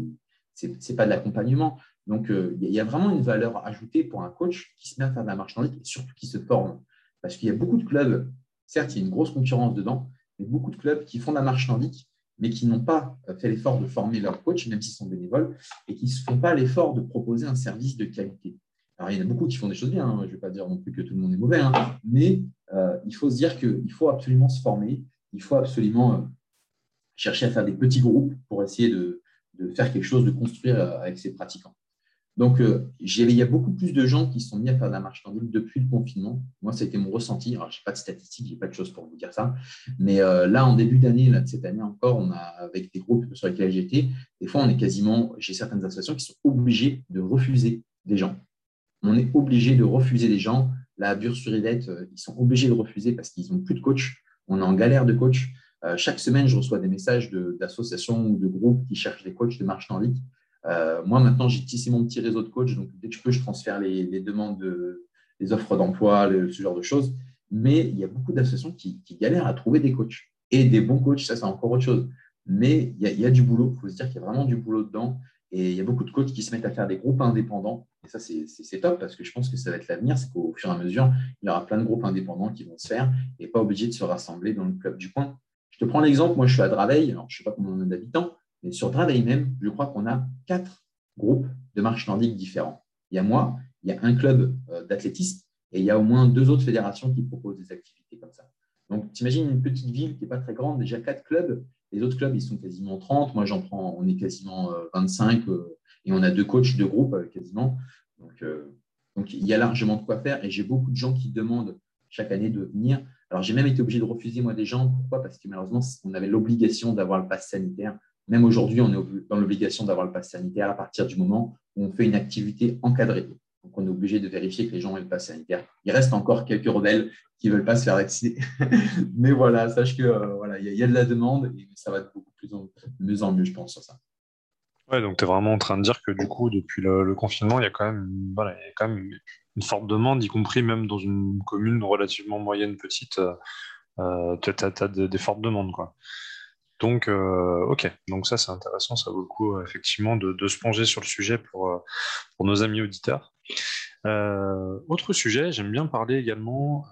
Speaker 2: ce n'est pas de l'accompagnement. Donc, euh, il y a vraiment une valeur ajoutée pour un coach qui se met à faire de la marche nordique et surtout qui se forme. Parce qu'il y a beaucoup de clubs Certes, il y a une grosse concurrence dedans, mais beaucoup de clubs qui font la marche nordique, mais qui n'ont pas fait l'effort de former leur coach, même s'ils sont bénévoles, et qui ne font pas l'effort de proposer un service de qualité. Alors, il y en a beaucoup qui font des choses bien, hein. je ne vais pas dire non plus que tout le monde est mauvais, hein. mais euh, il faut se dire qu'il faut absolument se former, il faut absolument euh, chercher à faire des petits groupes pour essayer de, de faire quelque chose, de construire euh, avec ses pratiquants. Donc, euh, il y a beaucoup plus de gens qui sont mis à faire de la marche tendue depuis le confinement. Moi, ça a été mon ressenti. Alors, je n'ai pas de statistiques, je n'ai pas de choses pour vous dire ça. Mais euh, là, en début d'année, cette année encore, on a, avec des groupes sur lesquels j'étais, des fois, on est quasiment, j'ai certaines associations qui sont obligées de refuser des gens. On est obligé de refuser des gens. La Bure sur euh, ils sont obligés de refuser parce qu'ils n'ont plus de coach. On est en galère de coach. chaque semaine, je reçois des messages d'associations ou de groupes qui cherchent des coachs de marche tendue euh, moi, maintenant, j'ai tissé mon petit réseau de coach, donc dès que je peux, je transfère les, demandes, de, les offres d'emploi, ce genre de choses. Mais il y a beaucoup d'associations qui, galèrent à trouver des coachs. Et des bons coachs, ça, c'est encore autre chose. Mais il y, a, du boulot, il faut se dire qu'il y a vraiment du boulot dedans. Et il y a beaucoup de coachs qui se mettent à faire des groupes indépendants. Et ça, c'est top parce que je pense que ça va être l'avenir. C'est qu'au fur et à mesure, il y aura plein de groupes indépendants qui vont se faire et pas obligés de se rassembler dans le club du coin. Je te prends l'exemple. Moi, je suis à Draveil. Alors, je ne sais pas combien on a d'habitants, mais sur Draveil même, je crois qu'on a quatre groupes de marche nordique différents. Il y a moi, il y a un club euh, d'athlétisme et il y a au moins deux autres fédérations qui proposent des activités comme ça. Donc, tu imagines une petite ville qui n'est pas très grande, déjà quatre clubs. Les autres clubs, ils sont quasiment 30. Moi, j'en prends, on est quasiment 25 euh, euh, et on a deux coachs de groupe quasiment. Donc, donc, il y a largement de quoi faire et j'ai beaucoup de gens qui demandent chaque année de venir. Alors, j'ai même été obligé de refuser, moi, des gens. Pourquoi? Parce que malheureusement, on avait l'obligation d'avoir le pass sanitaire. Même aujourd'hui, on est dans l'obligation d'avoir le pass sanitaire à partir du moment où on fait une activité encadrée. Donc, on est obligé de vérifier que les gens aient le pass sanitaire. Il reste encore quelques rebelles qui ne veulent pas se faire vacciner. Mais voilà, sache que euh, voilà, il y, a de la demande et ça va être beaucoup plus en, de mieux en mieux, je pense, sur ça.
Speaker 1: Ouais, donc tu es vraiment en train de dire que du coup, depuis le, confinement, il y, a quand même, voilà, il y a quand même une forte demande, y compris même dans une commune relativement moyenne, petite, euh, tu as, des, fortes demandes. Quoi. Donc, euh, ok, donc ça c'est intéressant, ça vaut le coup effectivement de, se plonger sur le sujet pour, pour nos amis auditeurs. autre sujet, j'aime bien parler également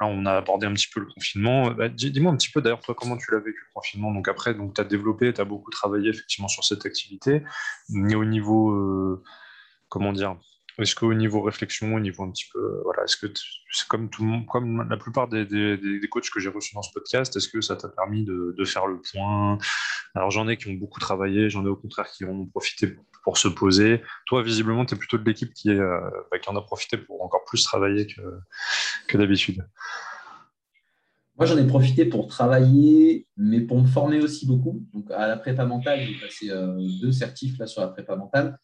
Speaker 1: là, on a abordé un petit peu le confinement. Bah, dis-moi un petit peu d'ailleurs, toi, comment tu l'as vécu le confinement? Donc après, tu as développé, tu as beaucoup travaillé effectivement sur cette activité. Mais au niveau, euh, comment dire, est-ce qu'au niveau réflexion, au niveau un petit peu, voilà, est-ce que c'est comme tout comme la plupart des, des, coachs que j'ai reçus dans ce podcast, est-ce que ça t'a permis de, de, faire le point? Alors j'en ai qui ont beaucoup travaillé, j'en ai au contraire qui ont profité pour se poser. Toi, visiblement, tu es plutôt de l'équipe qui, est, euh, bah, qui en a profité pour encore plus travailler que, que d'habitude.
Speaker 2: Moi, j'en ai profité pour travailler, mais pour me former aussi beaucoup. Donc, à la prépa mentale, j'ai passé euh, deux certifs là, sur la prépa mentale.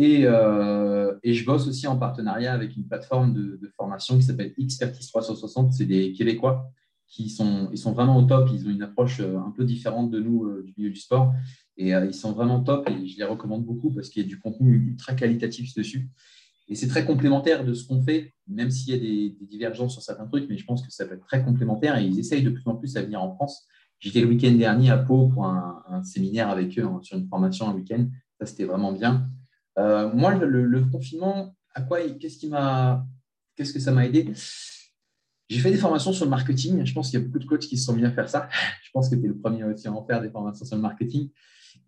Speaker 2: Euh, et, je bosse aussi en partenariat avec une plateforme de, formation qui s'appelle Expertise 360. C'est des Québécois qui sont, ils sont vraiment au top. Ils ont une approche euh, un peu différente de nous euh, du milieu du sport. Et ils sont vraiment top et je les recommande beaucoup parce qu'il y a du contenu ultra qualitatif dessus. Et c'est très complémentaire de ce qu'on fait, même s'il y a des, divergences sur certains trucs, mais je pense que ça peut être très complémentaire et ils essayent de plus en plus à venir en France. J'étais le week-end dernier à Pau pour un, séminaire avec eux hein, sur une formation un week-end. Ça, c'était vraiment bien. Euh, moi, le, confinement, à quoi, qu'est-ce qui m'a, qu'est-ce que ça m'a aidé? J'ai fait des formations sur le marketing. Je pense qu'il y a beaucoup de coachs qui se sont mis à faire ça. Je pense que tu es le premier aussi à en faire des formations sur le marketing.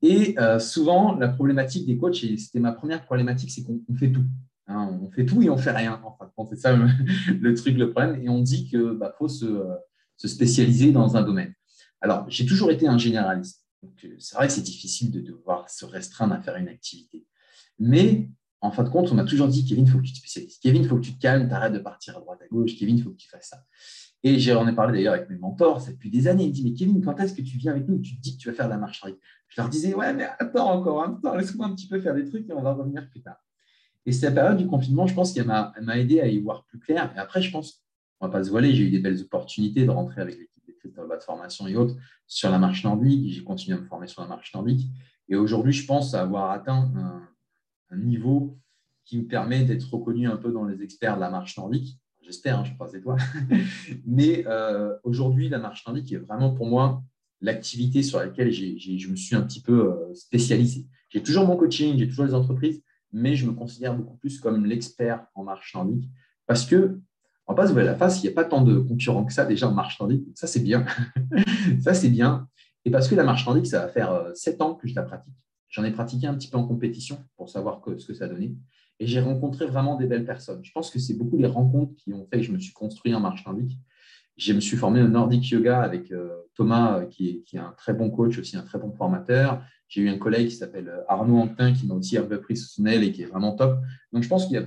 Speaker 2: Et euh, souvent, la problématique des coachs, et c'était ma première problématique, c'est qu'on fait tout. Hein. on fait tout et on fait rien. Enfin, c'est ça le, truc, le problème. Et on dit qu'il bah, faut se, se, spécialiser dans un domaine. Alors, j'ai toujours été un généraliste. C'est vrai que c'est difficile de devoir se restreindre à faire une activité. Mais en fin de compte, on m'a toujours dit Kevin, il faut que tu te spécialises. Kevin, il faut que tu te calmes, t'arrêtes de partir à droite, à gauche. Kevin, il faut que tu fasses ça. Et j'en ai parlé d'ailleurs avec mes mentors, ça depuis des années. Ils me disent Mais Kevin, quand est-ce que tu viens avec nous? Tu te dis que tu vas faire de la marche arrière Je leur disais Ouais, mais attends encore un temps, laisse-moi un petit peu faire des trucs et on va revenir plus tard. Et cette période du confinement, je pense qu'elle m'a aidé à y voir plus clair. Et après, je pense, on ne va pas se voiler, j'ai eu des belles opportunités de rentrer avec l'équipe des de formation et autres sur la marche nordique. J'ai continué à me former sur la marche nordique. Et aujourd'hui, je pense avoir atteint un niveau qui me permet d'être reconnu un peu dans les experts de la marche nordique. J'espère, hein, je croise les doigts. Mais euh, aujourd'hui, la marche nordique est vraiment pour moi l'activité sur laquelle je me suis un petit peu euh, spécialisé. J'ai toujours mon coaching, j'ai toujours les entreprises, mais je me considère beaucoup plus comme l'expert en marche nordique parce que, on va pas se voir la face, il n'y a pas tant de concurrents que ça déjà en marche nordique. Ça, c'est bien. ça, c'est bien. Et parce que la marche nordique, ça va faire euh, sept ans que je la pratique. J'en ai pratiqué un petit peu en compétition pour savoir ce que ça donnait. Et j'ai rencontré vraiment des belles personnes. Je pense que c'est beaucoup les rencontres qui ont fait que je me suis construit en marche nordique. Je me suis formé au Nordic Yoga avec euh, Thomas, euh, qui est, un très bon coach, aussi un très bon formateur. J'ai eu un collègue qui s'appelle euh, Arnaud Antin, qui m'a aussi repris sous son aile et qui est vraiment top. Donc, je pense qu'il y a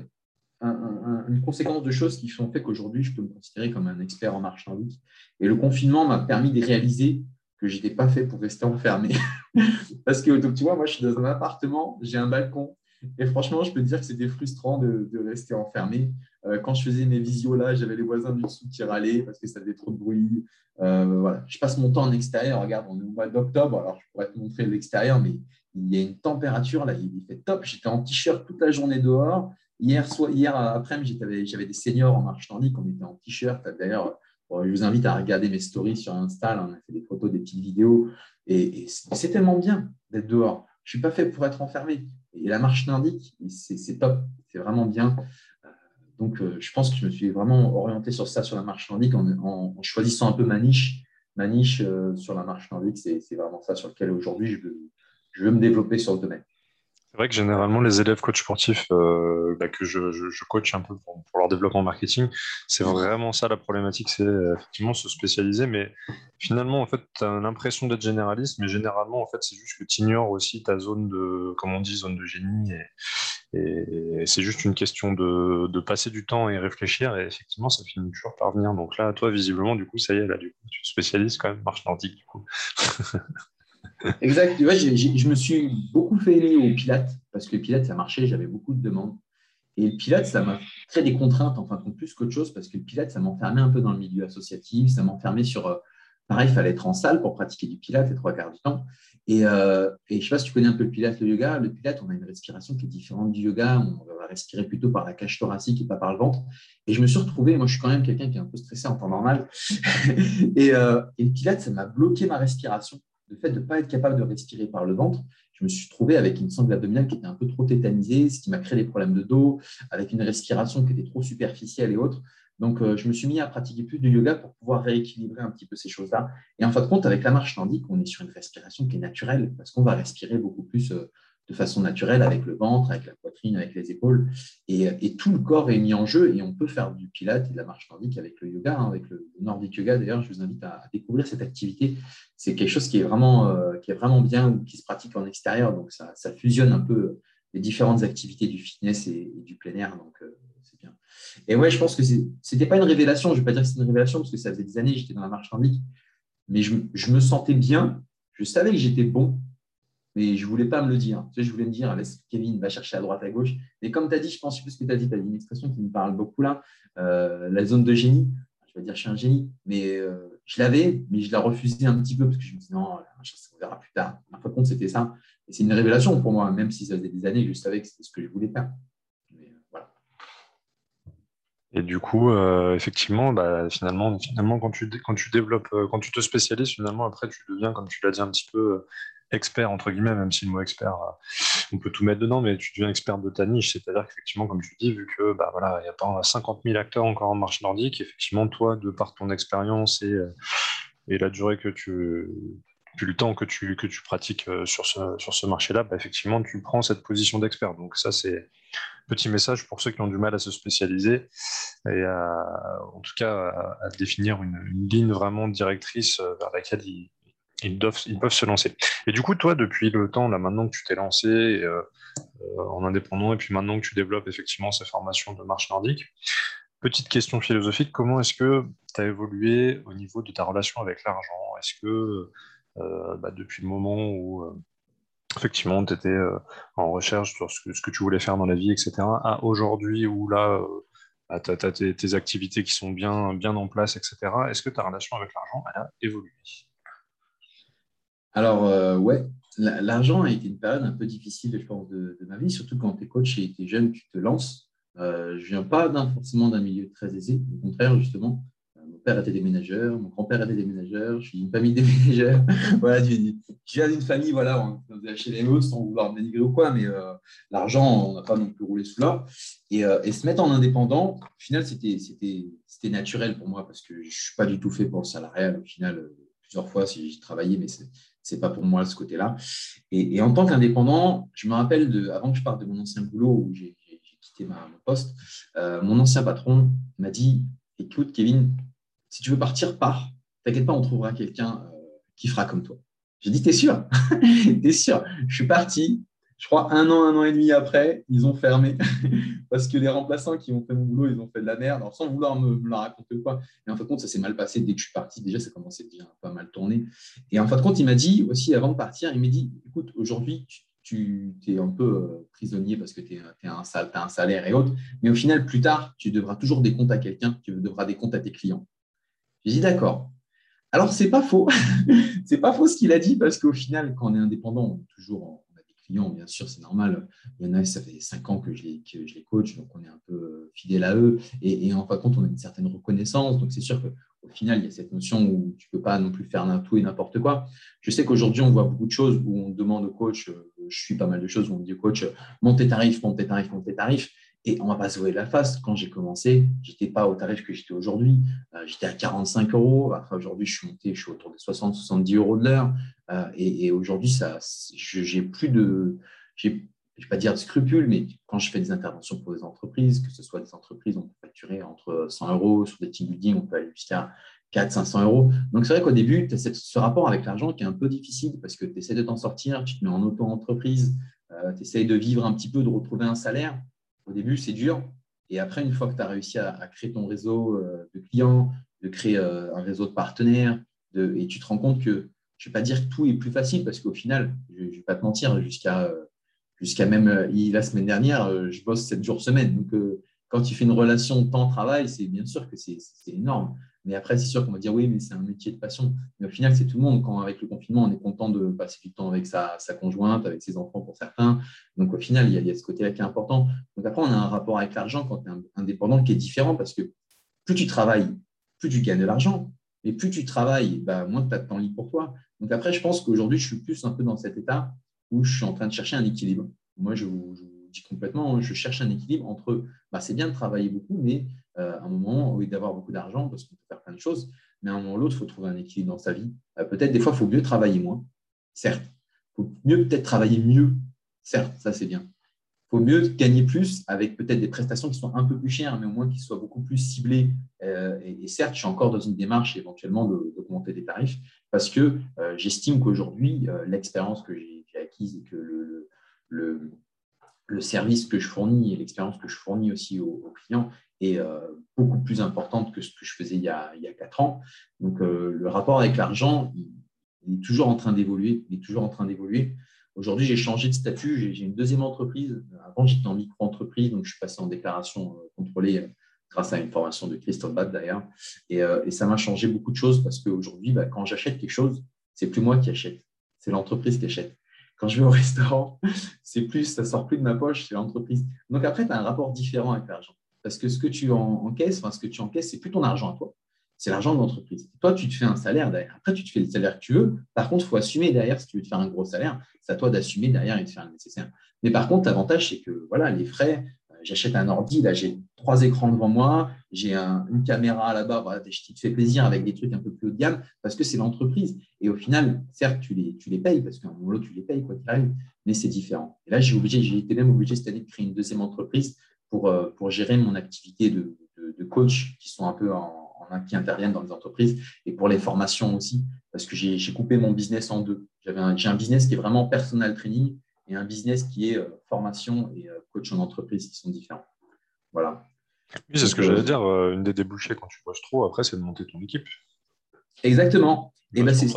Speaker 2: une conséquence de choses qui font fait qu'aujourd'hui, je peux me considérer comme un expert en marche nordique. Et le confinement m'a permis de réaliser que je n'étais pas fait pour rester enfermé. Parce que, tu vois, moi, je suis dans un appartement, j'ai un balcon. Et franchement, je peux te dire que c'était frustrant de, rester enfermé. Euh, quand je faisais mes visios là, j'avais les voisins du dessous qui râlaient parce que ça faisait trop de bruit. Euh, voilà. Je passe mon temps en extérieur. Regarde, on est au mois d'octobre, alors je pourrais te montrer l'extérieur, mais il y a une température là, il fait top. J'étais en t-shirt toute la journée dehors. Hier, soit, hier après-midi, j'avais des seniors en marche nordique, on était en t-shirt. D'ailleurs, je vous invite à regarder mes stories sur Insta. on a fait des photos, des petites vidéos. Et, c'est tellement bien d'être dehors. Je ne suis pas fait pour être enfermé. Et la marche nordique, c'est top. C'est vraiment bien. Euh, donc, euh, je pense que je me suis vraiment orienté sur ça, sur la marche nordique, en, choisissant un peu ma niche. Ma niche euh, sur la marche nordique, c'est vraiment ça sur lequel aujourd'hui je je veux me développer sur le domaine.
Speaker 1: C'est vrai que généralement, les élèves coach sportifs euh, bah, que je, je, coach un peu pour, leur développement marketing, c'est vraiment ça la problématique, c'est euh, effectivement se spécialiser. Mais finalement, en fait, tu as l'impression d'être généraliste, mais généralement, en fait, c'est juste que tu ignores aussi ta zone de, comme on dit, zone de génie. Et, c'est juste une question de, passer du temps et réfléchir. Et effectivement, ça finit toujours par venir. Donc là, toi, visiblement, du coup, ça y est, là, du coup, tu te spécialises quand même marche nordique, du coup.
Speaker 2: exact. Tu je me suis beaucoup fait au Pilates parce que le Pilates, ça marchait, j'avais beaucoup de demandes. Et le Pilates, ça m'a créé des contraintes, en fin de compte, plus qu'autre chose, parce que le Pilates, ça m'enfermait un peu dans le milieu associatif, ça m'enfermait sur. Euh, pareil, il fallait être en salle pour pratiquer du Pilates les trois quarts du temps. Et, euh, je ne sais pas si tu connais un peu le Pilates, le yoga. Le Pilates, on a une respiration qui est différente du yoga. On va respirer plutôt par la cage thoracique et pas par le ventre. Et je me suis retrouvé, moi, je suis quand même quelqu'un qui est un peu stressé en temps normal. et, euh, et le Pilates, ça m'a bloqué ma respiration. Le fait de ne pas être capable de respirer par le ventre, je me suis trouvé avec une sangle abdominale qui était un peu trop tétanisée, ce qui m'a créé des problèmes de dos, avec une respiration qui était trop superficielle et autres. Donc, euh, je me suis mis à pratiquer plus de yoga pour pouvoir rééquilibrer un petit peu ces choses-là. Et en fin de compte, avec la marche nordique, on est sur une respiration qui est naturelle parce qu'on va respirer beaucoup plus euh, de façon naturelle avec le ventre, avec la poitrine, avec les épaules. Et, tout le corps est mis en jeu et on peut faire du pilate et de la marche nordique avec le yoga, hein, avec le nordic yoga. D'ailleurs, je vous invite à, découvrir cette activité. C'est quelque chose qui est, vraiment, euh, qui est vraiment bien ou qui se pratique en extérieur. Donc, ça, fusionne un peu les différentes activités du fitness et, du plein air. Donc, euh, c'est bien. Et ouais, je pense que ce n'était pas une révélation. Je ne vais pas dire que c'est une révélation parce que ça faisait des années que j'étais dans la marche nordique. Mais je me sentais bien. Je savais que j'étais bon mais je ne voulais pas me le dire. Sais, je voulais me dire, laisse Kevin, va chercher à droite, à gauche. Mais comme tu as dit, je pense plus ce que tu as dit, tu as dit une expression qui me parle beaucoup là, euh, la zone de génie. Je vais dire, je suis un génie, mais euh, je l'avais, mais je l'ai refusé un petit peu parce que je me disais, non, on verra plus tard. En fin de compte, c'était ça. Et c'est une révélation pour moi, même si ça faisait des années que je savais que c'était ce que je voulais faire. Euh.
Speaker 1: Et du coup, effectivement, bah, finalement, finalement quand, tu, quand tu développes, quand tu te spécialises, finalement, après, tu deviens, comme tu l'as dit un petit peu, expert, entre guillemets, même si le mot expert, euh, on peut tout mettre dedans, mais tu deviens expert de ta niche. C'est-à-dire qu'effectivement, comme tu dis, vu que bah, voilà, il n'y a pas 50 000 acteurs encore en marche nordique, effectivement, toi, de par ton expérience et, euh, et la durée que tu, le temps que tu, que tu pratiques euh, sur ce, sur ce marché-là, bah, effectivement, tu prends cette position d'expert. Donc ça, c'est petit message pour ceux qui ont du mal à se spécialiser et en tout cas à, définir une, une, ligne vraiment directrice vers laquelle ils, ils, doivent, ils peuvent se lancer. Et du coup, toi, depuis le temps, là, maintenant que tu t'es lancé euh, euh, en indépendant, et puis maintenant que tu développes effectivement ces formations de marche nordique, petite question philosophique, comment est-ce que tu as évolué au niveau de ta relation avec l'argent? Est-ce que euh, bah, depuis le moment où effectivement tu étais en recherche sur ce que, tu voulais faire dans la vie, etc., à aujourd'hui où là, bah, tu as, tes, tes, activités qui sont bien, bien en place, etc., est-ce que ta relation avec l'argent a évolué?
Speaker 2: Alors, euh, ouais, l'argent a été une période un peu difficile, je pense, de, ma vie, surtout quand tu es coach et tu es jeune, tu te lances. Euh, je ne viens pas forcément d'un milieu très aisé, au contraire, justement. Euh, mon père était déménageur, mon grand-père était déménageur, je suis une famille déménageur. voilà, je viens d'une famille, voilà, on faisait acheter les mots sans vouloir me dénigrer ou quoi, mais l'argent, on n'a pas non plus roulé sous là. Et, et, se mettre en indépendant, au final, c'était naturel pour moi parce que je ne suis pas du tout fait pour le salarial. Au final, plusieurs fois, si j'ai travaillé, mais c'est pas pour moi ce côté-là. Et, en tant qu'indépendant, je me rappelle de, avant que je parte de mon ancien boulot où j'ai quitté ma, mon poste, euh, mon ancien patron m'a dit Écoute, Kevin, si tu veux partir, pars. T'inquiète pas, on trouvera quelqu'un euh, qui fera comme toi. J'ai dit T'es sûr? T'es sûr? Je suis parti je crois un an, un an et demi après, ils ont fermé parce que les remplaçants qui ont fait mon boulot, ils ont fait de la merde, alors sans vouloir me, la raconter quoi. Mais en fin de compte, ça s'est mal passé dès que je suis parti. Déjà, ça commençait bien pas mal tourner. Et en fin de compte, il m'a dit aussi avant de partir, il m'a dit écoute, aujourd'hui, tu, es un peu euh, prisonnier parce que tu as un salaire et autres, mais au final, plus tard, tu devras toujours des comptes à quelqu'un, tu devras des comptes à tes clients. J'ai dit d'accord. Alors, c'est pas faux. c'est pas faux ce qu'il a dit parce qu'au final, quand on est indépendant, on est toujours en bien sûr, c'est normal. Il y en a, ça fait cinq ans que je les, que je les coach, donc on est un peu euh, fidèle à eux. Et, en fin de compte, on a une certaine reconnaissance. Donc, c'est sûr qu'au final, il y a cette notion où tu ne peux pas non plus faire tout et n'importe quoi. Je sais qu'aujourd'hui, on voit beaucoup de choses où on demande au coach, euh, je suis pas mal de choses où on dit au coach, monte tes tarifs, monte tes tarifs, monte tes tarifs. Et on ne va pas se la face. Quand j'ai commencé, je n'étais pas au tarif que j'étais aujourd'hui. Euh, j'étais à 45 euros. Après, aujourd'hui, je suis monté, je suis autour de 60-70 euros de l'heure. Euh, et, aujourd'hui, ça, j'ai plus de, je ne vais pas dire de scrupules, mais quand je fais des interventions pour des entreprises, que ce soit des entreprises, on peut facturer entre 100 euros, sur des team building, on peut aller jusqu'à 400-500 euros. Donc, c'est vrai qu'au début, tu as ce rapport avec l'argent qui est un peu difficile parce que tu essaies de t'en sortir, tu te mets en auto-entreprise, tu essayes de vivre un petit peu, de retrouver un salaire. Au début, c'est dur. Et après, une fois que tu as réussi à, créer ton réseau de clients, de créer un réseau de partenaires, et tu te rends compte que, je ne vais pas dire que tout est plus facile, parce qu'au final, je ne vais pas te mentir, jusqu'à jusqu'à même la semaine dernière, je bosse 7 jours semaine. Donc, quand tu fais une relation temps-travail, c'est bien sûr que c'est énorme. Mais après, c'est sûr qu'on va dire oui, mais c'est un métier de passion. Mais au final, c'est tout le monde. Quand avec le confinement, on est content de passer du temps avec sa, conjointe, avec ses enfants pour certains. Donc au final, il y a, ce côté-là qui est important. Donc après, on a un rapport avec l'argent quand tu es indépendant qui est différent parce que plus tu travailles, plus tu gagnes de l'argent. Et plus tu travailles, bah, moins tu as de temps libre pour toi. Donc après, je pense qu'aujourd'hui, je suis plus un peu dans cet état où je suis en train de chercher un équilibre. Moi, je vous, dis complètement, je cherche un équilibre entre, bah, c'est bien de travailler beaucoup, mais à un moment, oui, d'avoir beaucoup d'argent, parce qu'on peut faire plein de choses, mais à un moment ou l'autre, il faut trouver un équilibre dans sa vie. Euh, peut-être des fois, il faut mieux travailler moins, certes. Il faut mieux peut-être travailler mieux, certes, ça c'est bien. Il faut mieux gagner plus avec peut-être des prestations qui sont un peu plus chères, mais au moins qui soient beaucoup plus ciblées. Euh, et, certes, je suis encore dans une démarche éventuellement d'augmenter des tarifs parce que j'estime qu'aujourd'hui, l'expérience que j'ai acquise et que le, le, le service que je fournis et l'expérience que je fournis aussi aux, clients est euh, beaucoup plus importante que ce que je faisais il y a, il quatre ans. Donc, euh, le rapport avec l'argent, il, est toujours en train d'évoluer. Il est toujours en train d'évoluer. Aujourd'hui, j'ai changé de statut. J'ai une deuxième entreprise. Avant, j'étais en micro-entreprise, donc je suis passé en déclaration euh, contrôlée grâce à une formation de Christophe Bad d'ailleurs. Et, et, ça m'a changé beaucoup de choses parce qu'aujourd'hui, bah, quand j'achète quelque chose, c'est plus moi qui achète, c'est l'entreprise qui achète. Quand je vais au restaurant, c'est plus, ça sort plus de ma poche, c'est l'entreprise. Donc après, tu as un rapport différent avec l'argent. Parce que ce que tu encaisses, enfin, ce que tu encaisses, c'est plus ton argent à toi, c'est l'argent de l'entreprise. Toi, tu te fais un salaire derrière. Après, tu te fais le salaire que tu veux. Par contre, il faut assumer derrière, si tu veux te faire un gros salaire, c'est à toi d'assumer derrière et de faire le nécessaire. Mais par contre, l'avantage, c'est que voilà, les frais, j'achète un ordi, là j'ai trois écrans devant moi, j'ai une caméra là-bas, voilà, je te fais plaisir avec des trucs un peu plus haut de gamme parce que c'est l'entreprise. Et au final, certes, tu les, tu les payes parce qu'à un moment tu les payes quoi qu'il arrive, mais c'est différent. Et là, j'ai été même obligé cette année de créer une deuxième entreprise pour, euh, pour gérer mon activité de, de, coach qui sont un peu en, qui interviennent dans les entreprises et pour les formations aussi parce que j'ai coupé mon business en deux. J'ai un, un business qui est vraiment personal training et un business qui est euh, formation et euh, coach en entreprise qui sont différents. Voilà.
Speaker 1: Oui, c'est ce que j'allais dire. Une des débouchés quand tu bosses trop, après, c'est de monter ton équipe.
Speaker 2: Exactement. Et ben, c'est,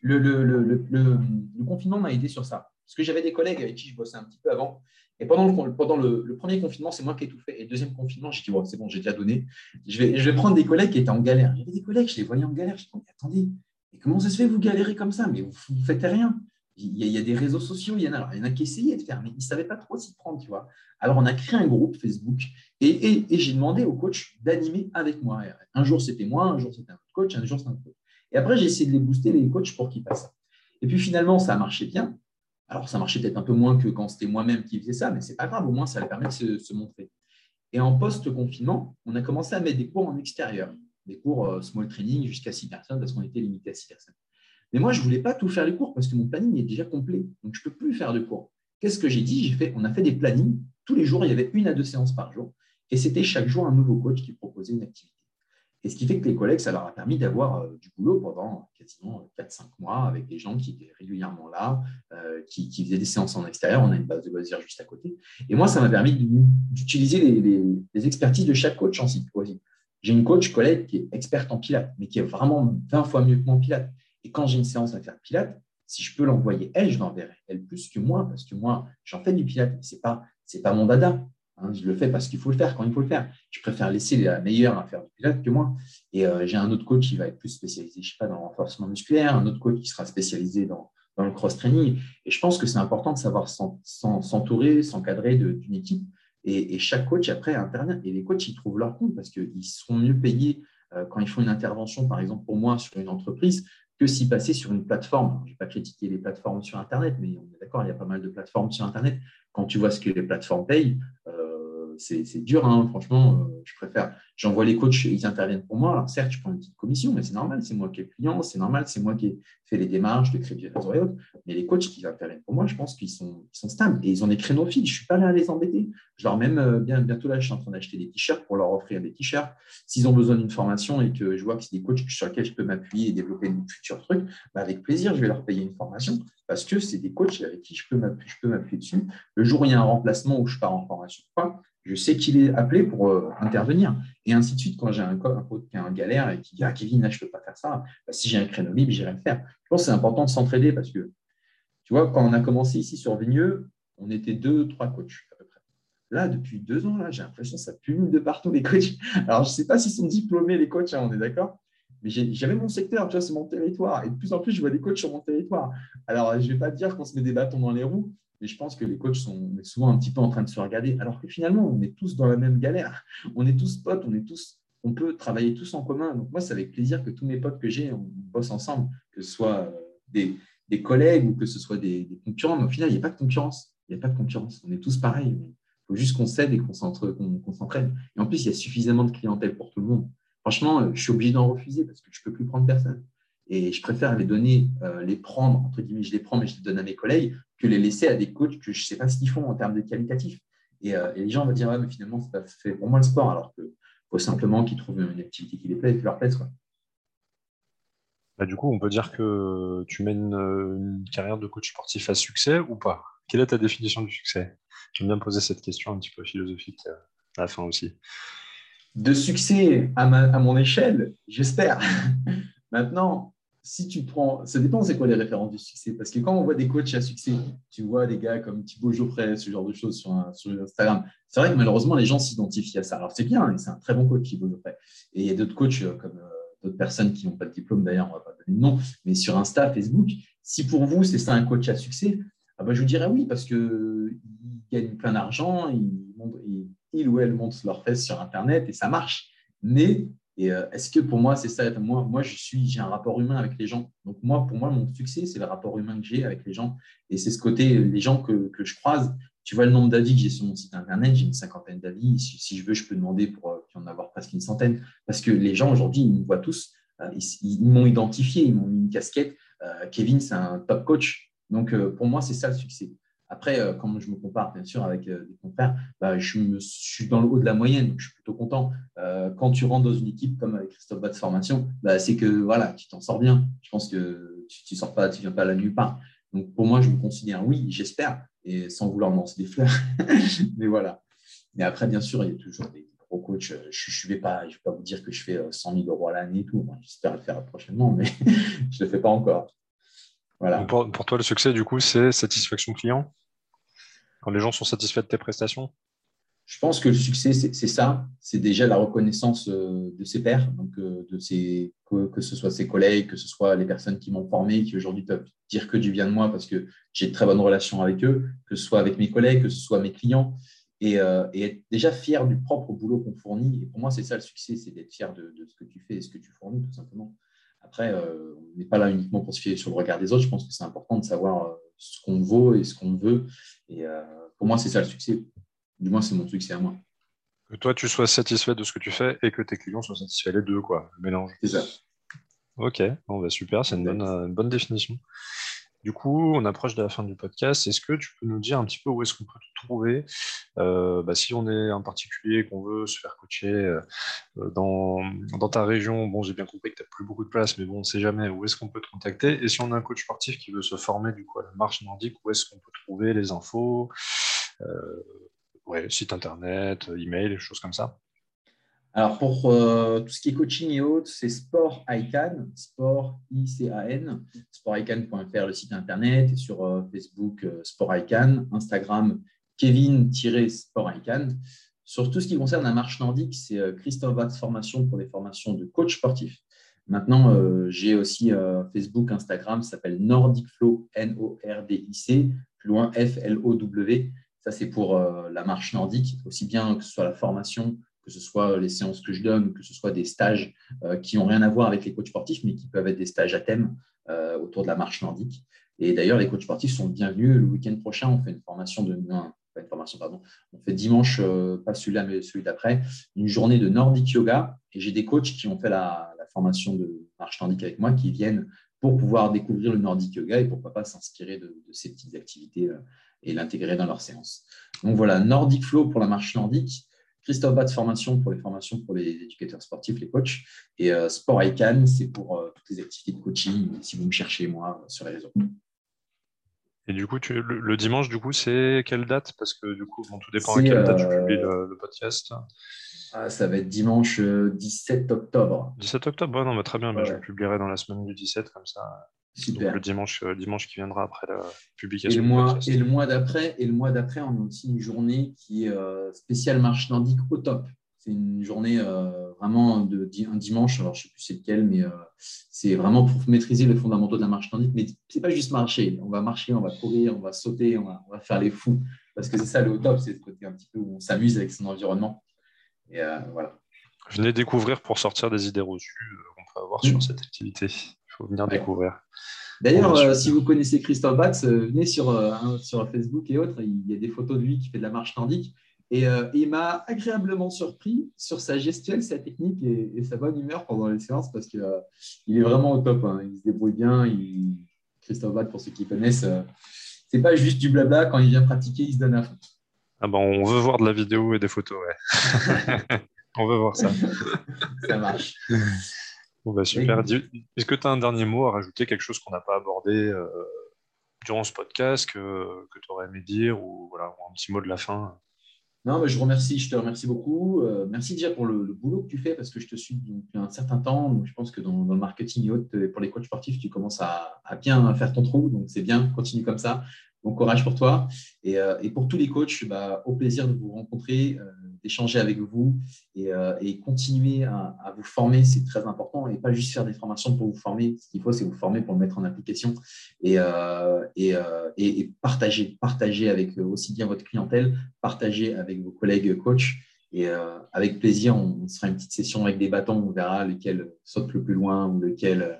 Speaker 2: le, le, le, le, confinement m'a aidé sur ça. Parce que j'avais des collègues avec qui je bossais un petit peu avant. Et pendant le, premier confinement, c'est moi qui ai tout fait. Et le deuxième confinement, j'ai dit, c'est bon, j'ai déjà donné. Je vais, prendre des collègues qui étaient en galère. Il y avait des collègues, je les voyais en galère. Je me dis, attendez, comment ça se fait, vous galérez comme ça? Mais vous ne faites rien. Il y, a, des réseaux sociaux, il y en a, il y en a qui essayaient de faire, mais ils ne savaient pas trop s'y prendre, tu vois. Alors, on a créé un groupe Facebook et, j'ai demandé au coach d'animer avec moi. Un jour, c'était moi, un jour, c'était un autre coach, un jour, c'était un autre coach. Et après, j'ai essayé de les booster, les coachs, pour qu'ils fassent ça. Et puis, finalement, ça a marché bien. Alors, ça marchait peut-être un peu moins que quand c'était moi-même qui faisais ça, mais ce n'est pas grave, au moins, ça permet de se, montrer. Et en post-confinement, on a commencé à mettre des cours en extérieur, des cours euh, small training jusqu'à six personnes parce qu'on était limité à six personnes. Mais moi, je ne voulais pas tout faire les cours parce que mon planning est déjà complet. Donc, je ne peux plus faire de cours. Qu'est-ce que j'ai dit? J'ai fait, On a fait des plannings. Tous les jours, il y avait une à deux séances par jour. Et c'était chaque jour un nouveau coach qui proposait une activité. Et ce qui fait que les collègues, ça leur a permis d'avoir euh, du boulot pendant quasiment 4-5 mois avec des gens qui étaient régulièrement là, euh, qui, faisaient des séances en extérieur. On a une base de loisirs juste à côté. Et moi, ça m'a permis d'utiliser les, expertises de chaque coach en site. J'ai une coach collègue qui est experte en pilates, mais qui est vraiment 20 fois mieux que mon pilates. Et quand j'ai une séance à faire Pilates, si je peux l'envoyer elle, je l'enverrai elle plus que moi, parce que moi, j'en fais du Pilates, mais ce n'est pas mon dada. Hein. je le fais parce qu'il faut le faire quand il faut le faire. Je préfère laisser la meilleure à faire du Pilates que moi. Et euh, j'ai un autre coach qui va être plus spécialisé, je sais pas, dans le renforcement musculaire, un autre coach qui sera spécialisé dans, le cross-training. Et je pense que c'est important de savoir s'entourer, s'encadrer d'une équipe. Et, et, chaque coach, après, intervient. Et les coachs, ils trouvent leur compte parce qu'ils seront mieux payés euh, quand ils font une intervention, par exemple, pour moi, sur une entreprise, que s'y passer sur une plateforme. Je ne vais pas critiquer les plateformes sur Internet, mais on est d'accord, il y a pas mal de plateformes sur Internet. Quand tu vois ce que les plateformes payent, euh, c'est dur, hein, franchement, je préfère. J'envoie les coachs, ils interviennent pour moi. Alors certes, je prends une petite commission, mais c'est normal, c'est moi qui ai le client, c'est normal, c'est moi qui ai fait les démarches de crédit et autres. Mais les coachs qui interviennent pour moi, je pense qu'ils sont, sont stables et ils ont des créneaux fixes. Je ne suis pas là à les embêter. Je leur même bien, bientôt là, je suis en train d'acheter des t-shirts pour leur offrir des t-shirts. S'ils ont besoin d'une formation et que je vois que c'est des coachs sur lesquels je peux m'appuyer et développer de futurs trucs, bah, avec plaisir, je vais leur payer une formation parce que c'est des coachs avec qui je peux m'appuyer dessus. Le jour où il y a un remplacement où je pars en formation, je sais qu'il est appelé pour euh, intervenir. Et ainsi de suite, quand j'ai un, coach qui a un galère et qui dit Ah, Kevin, là, je ne peux pas faire ça, bah, si j'ai un créneau libre, j'irai le faire. Je pense que c'est important de s'entraider parce que, tu vois, quand on a commencé ici sur Vigneux, on était deux, trois coachs à peu près. Là, depuis deux ans, là, j'ai l'impression que ça pume de partout les coachs. Alors, je ne sais pas s'ils sont diplômés, les coachs, hein, on est d'accord mais j'avais mon secteur, tu vois, c'est mon territoire. Et de plus en plus, je vois des coachs sur mon territoire. Alors, je ne vais pas dire qu'on se met des bâtons dans les roues, mais je pense que les coachs sont souvent un petit peu en train de se regarder, alors que finalement, on est tous dans la même galère. On est tous potes, on est tous, on peut travailler tous en commun. Donc moi, c'est avec plaisir que tous mes potes que j'ai, on bosse ensemble, que ce soit euh, des, des collègues ou que ce soit des, concurrents. Mais au final, il n'y a pas de concurrence. Il n'y a pas de concurrence. On est tous pareils. Il faut juste qu'on s'aide et qu'on s'entraîne. Et en plus, il y a suffisamment de clientèle pour tout le monde. Franchement, euh, je suis obligé d'en refuser parce que je ne peux plus prendre personne. Et je préfère les donner, euh, les prendre, entre guillemets, je les prends, mais je les donne à mes collègues, que les laisser à des coachs que je ne sais pas ce qu'ils font en termes de qualitatif. Et, euh, les gens vont dire, mais finalement, ce n'est pas fait pour moi le sport, alors qu'il faut simplement qu'ils trouvent une activité qui, les plaît, qui leur plaise.
Speaker 1: Bah, du coup, on peut dire que tu mènes une, carrière de coach sportif à succès ou pas? Quelle est ta définition du succès? J'aime bien poser cette question un petit peu philosophique à la fin aussi.
Speaker 2: De succès à, à mon échelle, j'espère. Maintenant, si tu prends, ça dépend c'est quoi les références du succès? Parce que quand on voit des coachs à succès, tu vois des gars comme Thibaut Geoffrey, ce genre de choses sur, Instagram. C'est vrai que malheureusement, les gens s'identifient à ça. Alors c'est bien, c'est un très bon coach, Thibaut Geoffrey. Et il y a d'autres coachs euh, comme euh, d'autres personnes qui n'ont pas de diplôme, d'ailleurs, on ne va pas donner de nom, mais sur Insta, Facebook, si pour vous, c'est ça un coach à succès, ah ben, je vous dirais oui, parce qu'ils gagnent plein d'argent, ils, ils, ou elles montent leurs fesses sur Internet et ça marche. Mais et euh, est-ce que pour moi, c'est ça Moi, moi je suis, j'ai un rapport humain avec les gens. Donc, moi, pour moi, mon succès, c'est le rapport humain que j'ai avec les gens. Et c'est ce côté, les gens que, que, je croise. Tu vois le nombre d'avis que j'ai sur mon site internet, j'ai une cinquantaine d'avis. Si, je veux, je peux demander pour euh, en avoir presque une centaine. Parce que les gens, aujourd'hui, ils me voient tous. Euh, ils, m'ont identifié, ils m'ont mis une casquette. Kevin, c'est un top coach. Donc, pour moi, c'est ça le succès. Après, euh, quand je me compare, bien sûr, avec euh, des confrères, bah, je, suis dans le haut de la moyenne, donc je suis plutôt content. Euh, quand tu rentres dans une équipe comme avec Christophe Batz Formation, bah, c'est que voilà, tu t'en sors bien. Je pense que tu ne sors pas, tu viens pas la nulle part. Donc pour moi, je me considère, oui, j'espère, et sans vouloir lancer des fleurs. Mais voilà. Mais après, bien sûr, il y a toujours des gros coachs. Je ne vais, pas, je vais pas vous dire que je fais 100 000 euros à l'année et tout. J'espère le faire prochainement, mais je ne le fais pas encore.
Speaker 1: Voilà. Pour, toi, le succès, du coup, c'est satisfaction client? Quand les gens sont satisfaits de tes prestations
Speaker 2: Je pense que le succès, c'est ça. C'est déjà la reconnaissance euh, de ses pairs, donc euh, de ses, que, ce soit ses collègues, que ce soit les personnes qui m'ont formé, qui aujourd'hui peuvent dire que du bien de moi parce que j'ai de très bonnes relations avec eux, que ce soit avec mes collègues, que ce soit mes clients. Et, euh, être déjà fier du propre boulot qu'on fournit. Et pour moi, c'est ça le succès, c'est d'être fier de, ce que tu fais et ce que tu fournis, tout simplement. Après, on n'est pas là uniquement pour se fier sur le regard des autres. Je pense que c'est important de savoir ce qu'on vaut et ce qu'on veut. Et euh, pour moi, c'est ça le succès. Du moins, c'est mon succès à moi.
Speaker 1: Que toi, tu sois satisfait de ce que tu fais et que tes clients soient satisfaits les deux, quoi, le mélange.
Speaker 2: C'est ça.
Speaker 1: Ok, bon, bah, super, c'est une bonne, une bonne définition. Du coup, on approche de la fin du podcast. Est-ce que tu peux nous dire un petit peu où est-ce qu'on peut te trouver euh, bah, Si on est un particulier, qu'on veut se faire coacher euh, dans, dans, ta région, bon, j'ai bien compris que tu n'as plus beaucoup de place, mais bon, on ne sait jamais où est-ce qu'on peut te contacter. Et si on a un coach sportif qui veut se former du coup à la marche nordique, où est-ce qu'on peut trouver les infos euh, ouais, Site internet, email, choses comme ça?
Speaker 2: Alors, pour euh, tout ce qui est coaching et autres, c'est Sport ICANN, Sport I-C-A-N, sportican.fr, le site internet, et sur euh, Facebook, euh, Sport ICANN, Instagram, Kevin-Sport ICANN. Sur tout ce qui concerne la marche nordique, c'est Christophe Vax Formation pour les formations de coach sportif. Maintenant, j'ai aussi Facebook, Instagram, ça s'appelle Nordic Flow, N-O-R-D-I-C, plus loin F-L-O-W. Ça, c'est pour la marche nordique, aussi bien que ce soit la formation que ce soit les séances que je donne, que ce soit des stages euh, qui n'ont rien à voir avec les coachs sportifs, mais qui peuvent être des stages à thème euh, autour de la marche nordique. Et d'ailleurs, les coachs sportifs sont bienvenus. Le week-end prochain, on fait une formation de pas une formation, pardon, on fait dimanche, pas celui-là, mais celui d'après, une journée de Nordic Yoga. Et j'ai des coachs qui ont fait la, formation de marche nordique avec moi qui viennent pour pouvoir découvrir le Nordic Yoga et pourquoi pas s'inspirer de, ces petites activités et l'intégrer dans leur séance. Donc voilà, Nordic Flow pour la marche nordique, Christophe Bat Formation pour les formations pour les éducateurs sportifs, les coachs, et euh, Sport ICANN, c'est pour euh, toutes les activités de coaching, si vous me cherchez, moi, sur les réseaux.
Speaker 1: Et du coup, le, dimanche, du coup, c'est quelle date? Parce que du coup, tout dépend à quelle date tu publies le, podcast.
Speaker 2: Ah, ça va être dimanche 17 euh, octobre.
Speaker 1: 17 octobre, non, mais très bien. Je le publierai dans la semaine du 17, comme ça. Super. le dimanche, euh, dimanche qui viendra après la publication.
Speaker 2: Et le mois, et le mois d'après, et le mois d'après, on a aussi une journée qui est euh, spéciale marche nordique au top. C'est une journée euh, vraiment de un dimanche. Alors je sais plus c'est lequel, mais c'est vraiment pour maîtriser les fondamentaux de la marche nordique. Mais c'est pas juste marcher. On va marcher, on va courir, on va sauter, on va, faire les fous. Parce que c'est ça le top, c'est ce côté un petit peu où on s'amuse avec son environnement. Et voilà.
Speaker 1: Venez découvrir pour sortir des idées reçues qu'on peut avoir sur cette activité. Faut venir découvrir.
Speaker 2: D'ailleurs, euh, si vous connaissez Christophe Batz, euh, venez sur, euh, sur Facebook et autres. Il y a des photos de lui qui fait de la marche nordique. Et il m'a agréablement surpris sur sa gestuelle, sa technique et, sa bonne humeur pendant les séances parce qu'il il est vraiment au top. Hein. Il se débrouille bien. Christophe Batz, pour ceux qui connaissent, c'est pas juste du blabla. Quand il vient pratiquer, il se donne à fond.
Speaker 1: Ah ben, on veut voir de la vidéo et des photos, ouais. on veut voir ça.
Speaker 2: ça marche.
Speaker 1: Bah, super. Est-ce que tu as un dernier mot à rajouter, quelque chose qu'on n'a pas abordé euh, durant ce podcast que, tu aurais aimé dire ou, voilà, un petit mot de la fin?
Speaker 2: Non, mais je remercie, je te remercie beaucoup. Euh, merci déjà pour le, boulot que tu fais parce que je te suis depuis un certain temps. Donc, je pense que dans, le marketing et autres, pour les coachs sportifs, tu commences à, à bien faire ton trou. Donc, c'est bien, continue comme ça. Bon courage pour toi. Et, euh, pour tous les coachs, bah, au plaisir de vous rencontrer d'échanger avec vous et, euh, continuer à, vous former, c'est très important. Et pas juste faire des formations pour vous former. Ce qu'il faut, c'est vous former pour le mettre en application et, euh, euh, et, et, partager, partager avec aussi bien votre clientèle, partager avec vos collègues coachs. Et avec plaisir, on, sera une petite session avec des bâtons, on verra lequel saute le plus loin ou lequel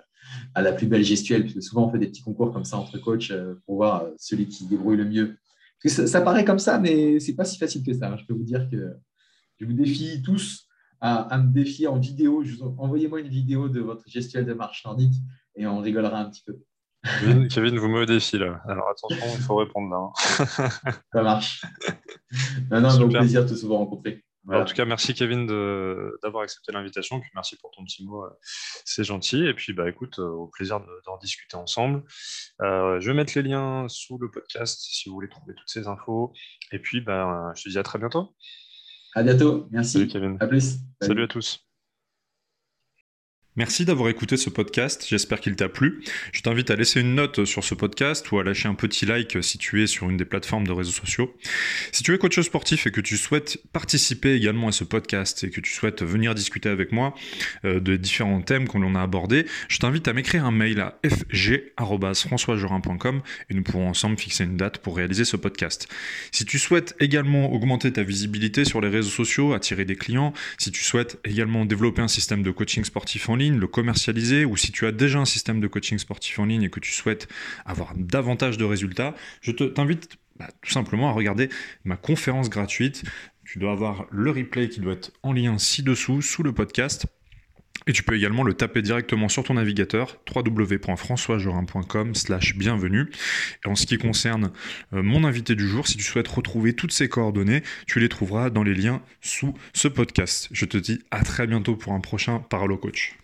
Speaker 2: a la plus belle gestuelle, parce que souvent on fait des petits concours comme ça entre coachs pour voir celui qui débrouille le mieux. Parce que ça, ça paraît comme ça, mais c'est pas si facile que ça. Je peux vous dire que je vous défie tous à, me défier en vidéo. Envoyez-moi une vidéo de votre gestuelle de marche nordique et on rigolera un petit peu.
Speaker 1: Kevin, vous me défiez là. Alors attention, il faut répondre là.
Speaker 2: Hein. Ça marche. Non, non, au plaisir de vous rencontrer.
Speaker 1: En tout cas, merci Kevin d'avoir accepté l'invitation. Merci pour ton petit mot, c'est gentil. Et puis, bah, écoute, euh, au plaisir d'en discuter ensemble. Euh, je vais mettre les liens sous le podcast si vous voulez trouver toutes ces infos. Et puis, bah, je te dis à très bientôt.
Speaker 2: À bientôt. Merci.
Speaker 1: Salut Kevin.
Speaker 2: À plus.
Speaker 1: Salut à tous. Merci d'avoir écouté ce podcast, j'espère qu'il t'a plu. Je t'invite à laisser une note sur ce podcast ou à lâcher un petit like si tu es sur une des plateformes de réseaux sociaux. Si tu es coach sportif et que tu souhaites participer également à ce podcast et que tu souhaites venir discuter avec moi euh, de différents thèmes qu'on a abordés, je t'invite à m'écrire un mail à fg.françoisjorin.com et nous pourrons ensemble fixer une date pour réaliser ce podcast. Si tu souhaites également augmenter ta visibilité sur les réseaux sociaux, attirer des clients, si tu souhaites également développer un système de coaching sportif en le commercialiser, ou si tu as déjà un système de coaching sportif en ligne et que tu souhaites avoir davantage de résultats, je t'invite bah, tout simplement à regarder ma conférence gratuite. Tu dois avoir le replay qui doit être en lien ci-dessous, sous le podcast. Et tu peux également le taper directement sur ton navigateur www.françoisjorin.com slash bienvenue. Et en ce qui concerne euh, mon invité du jour, si tu souhaites retrouver toutes ces coordonnées, tu les trouveras dans les liens sous ce podcast. Je te dis à très bientôt pour un prochain Paralo Coach.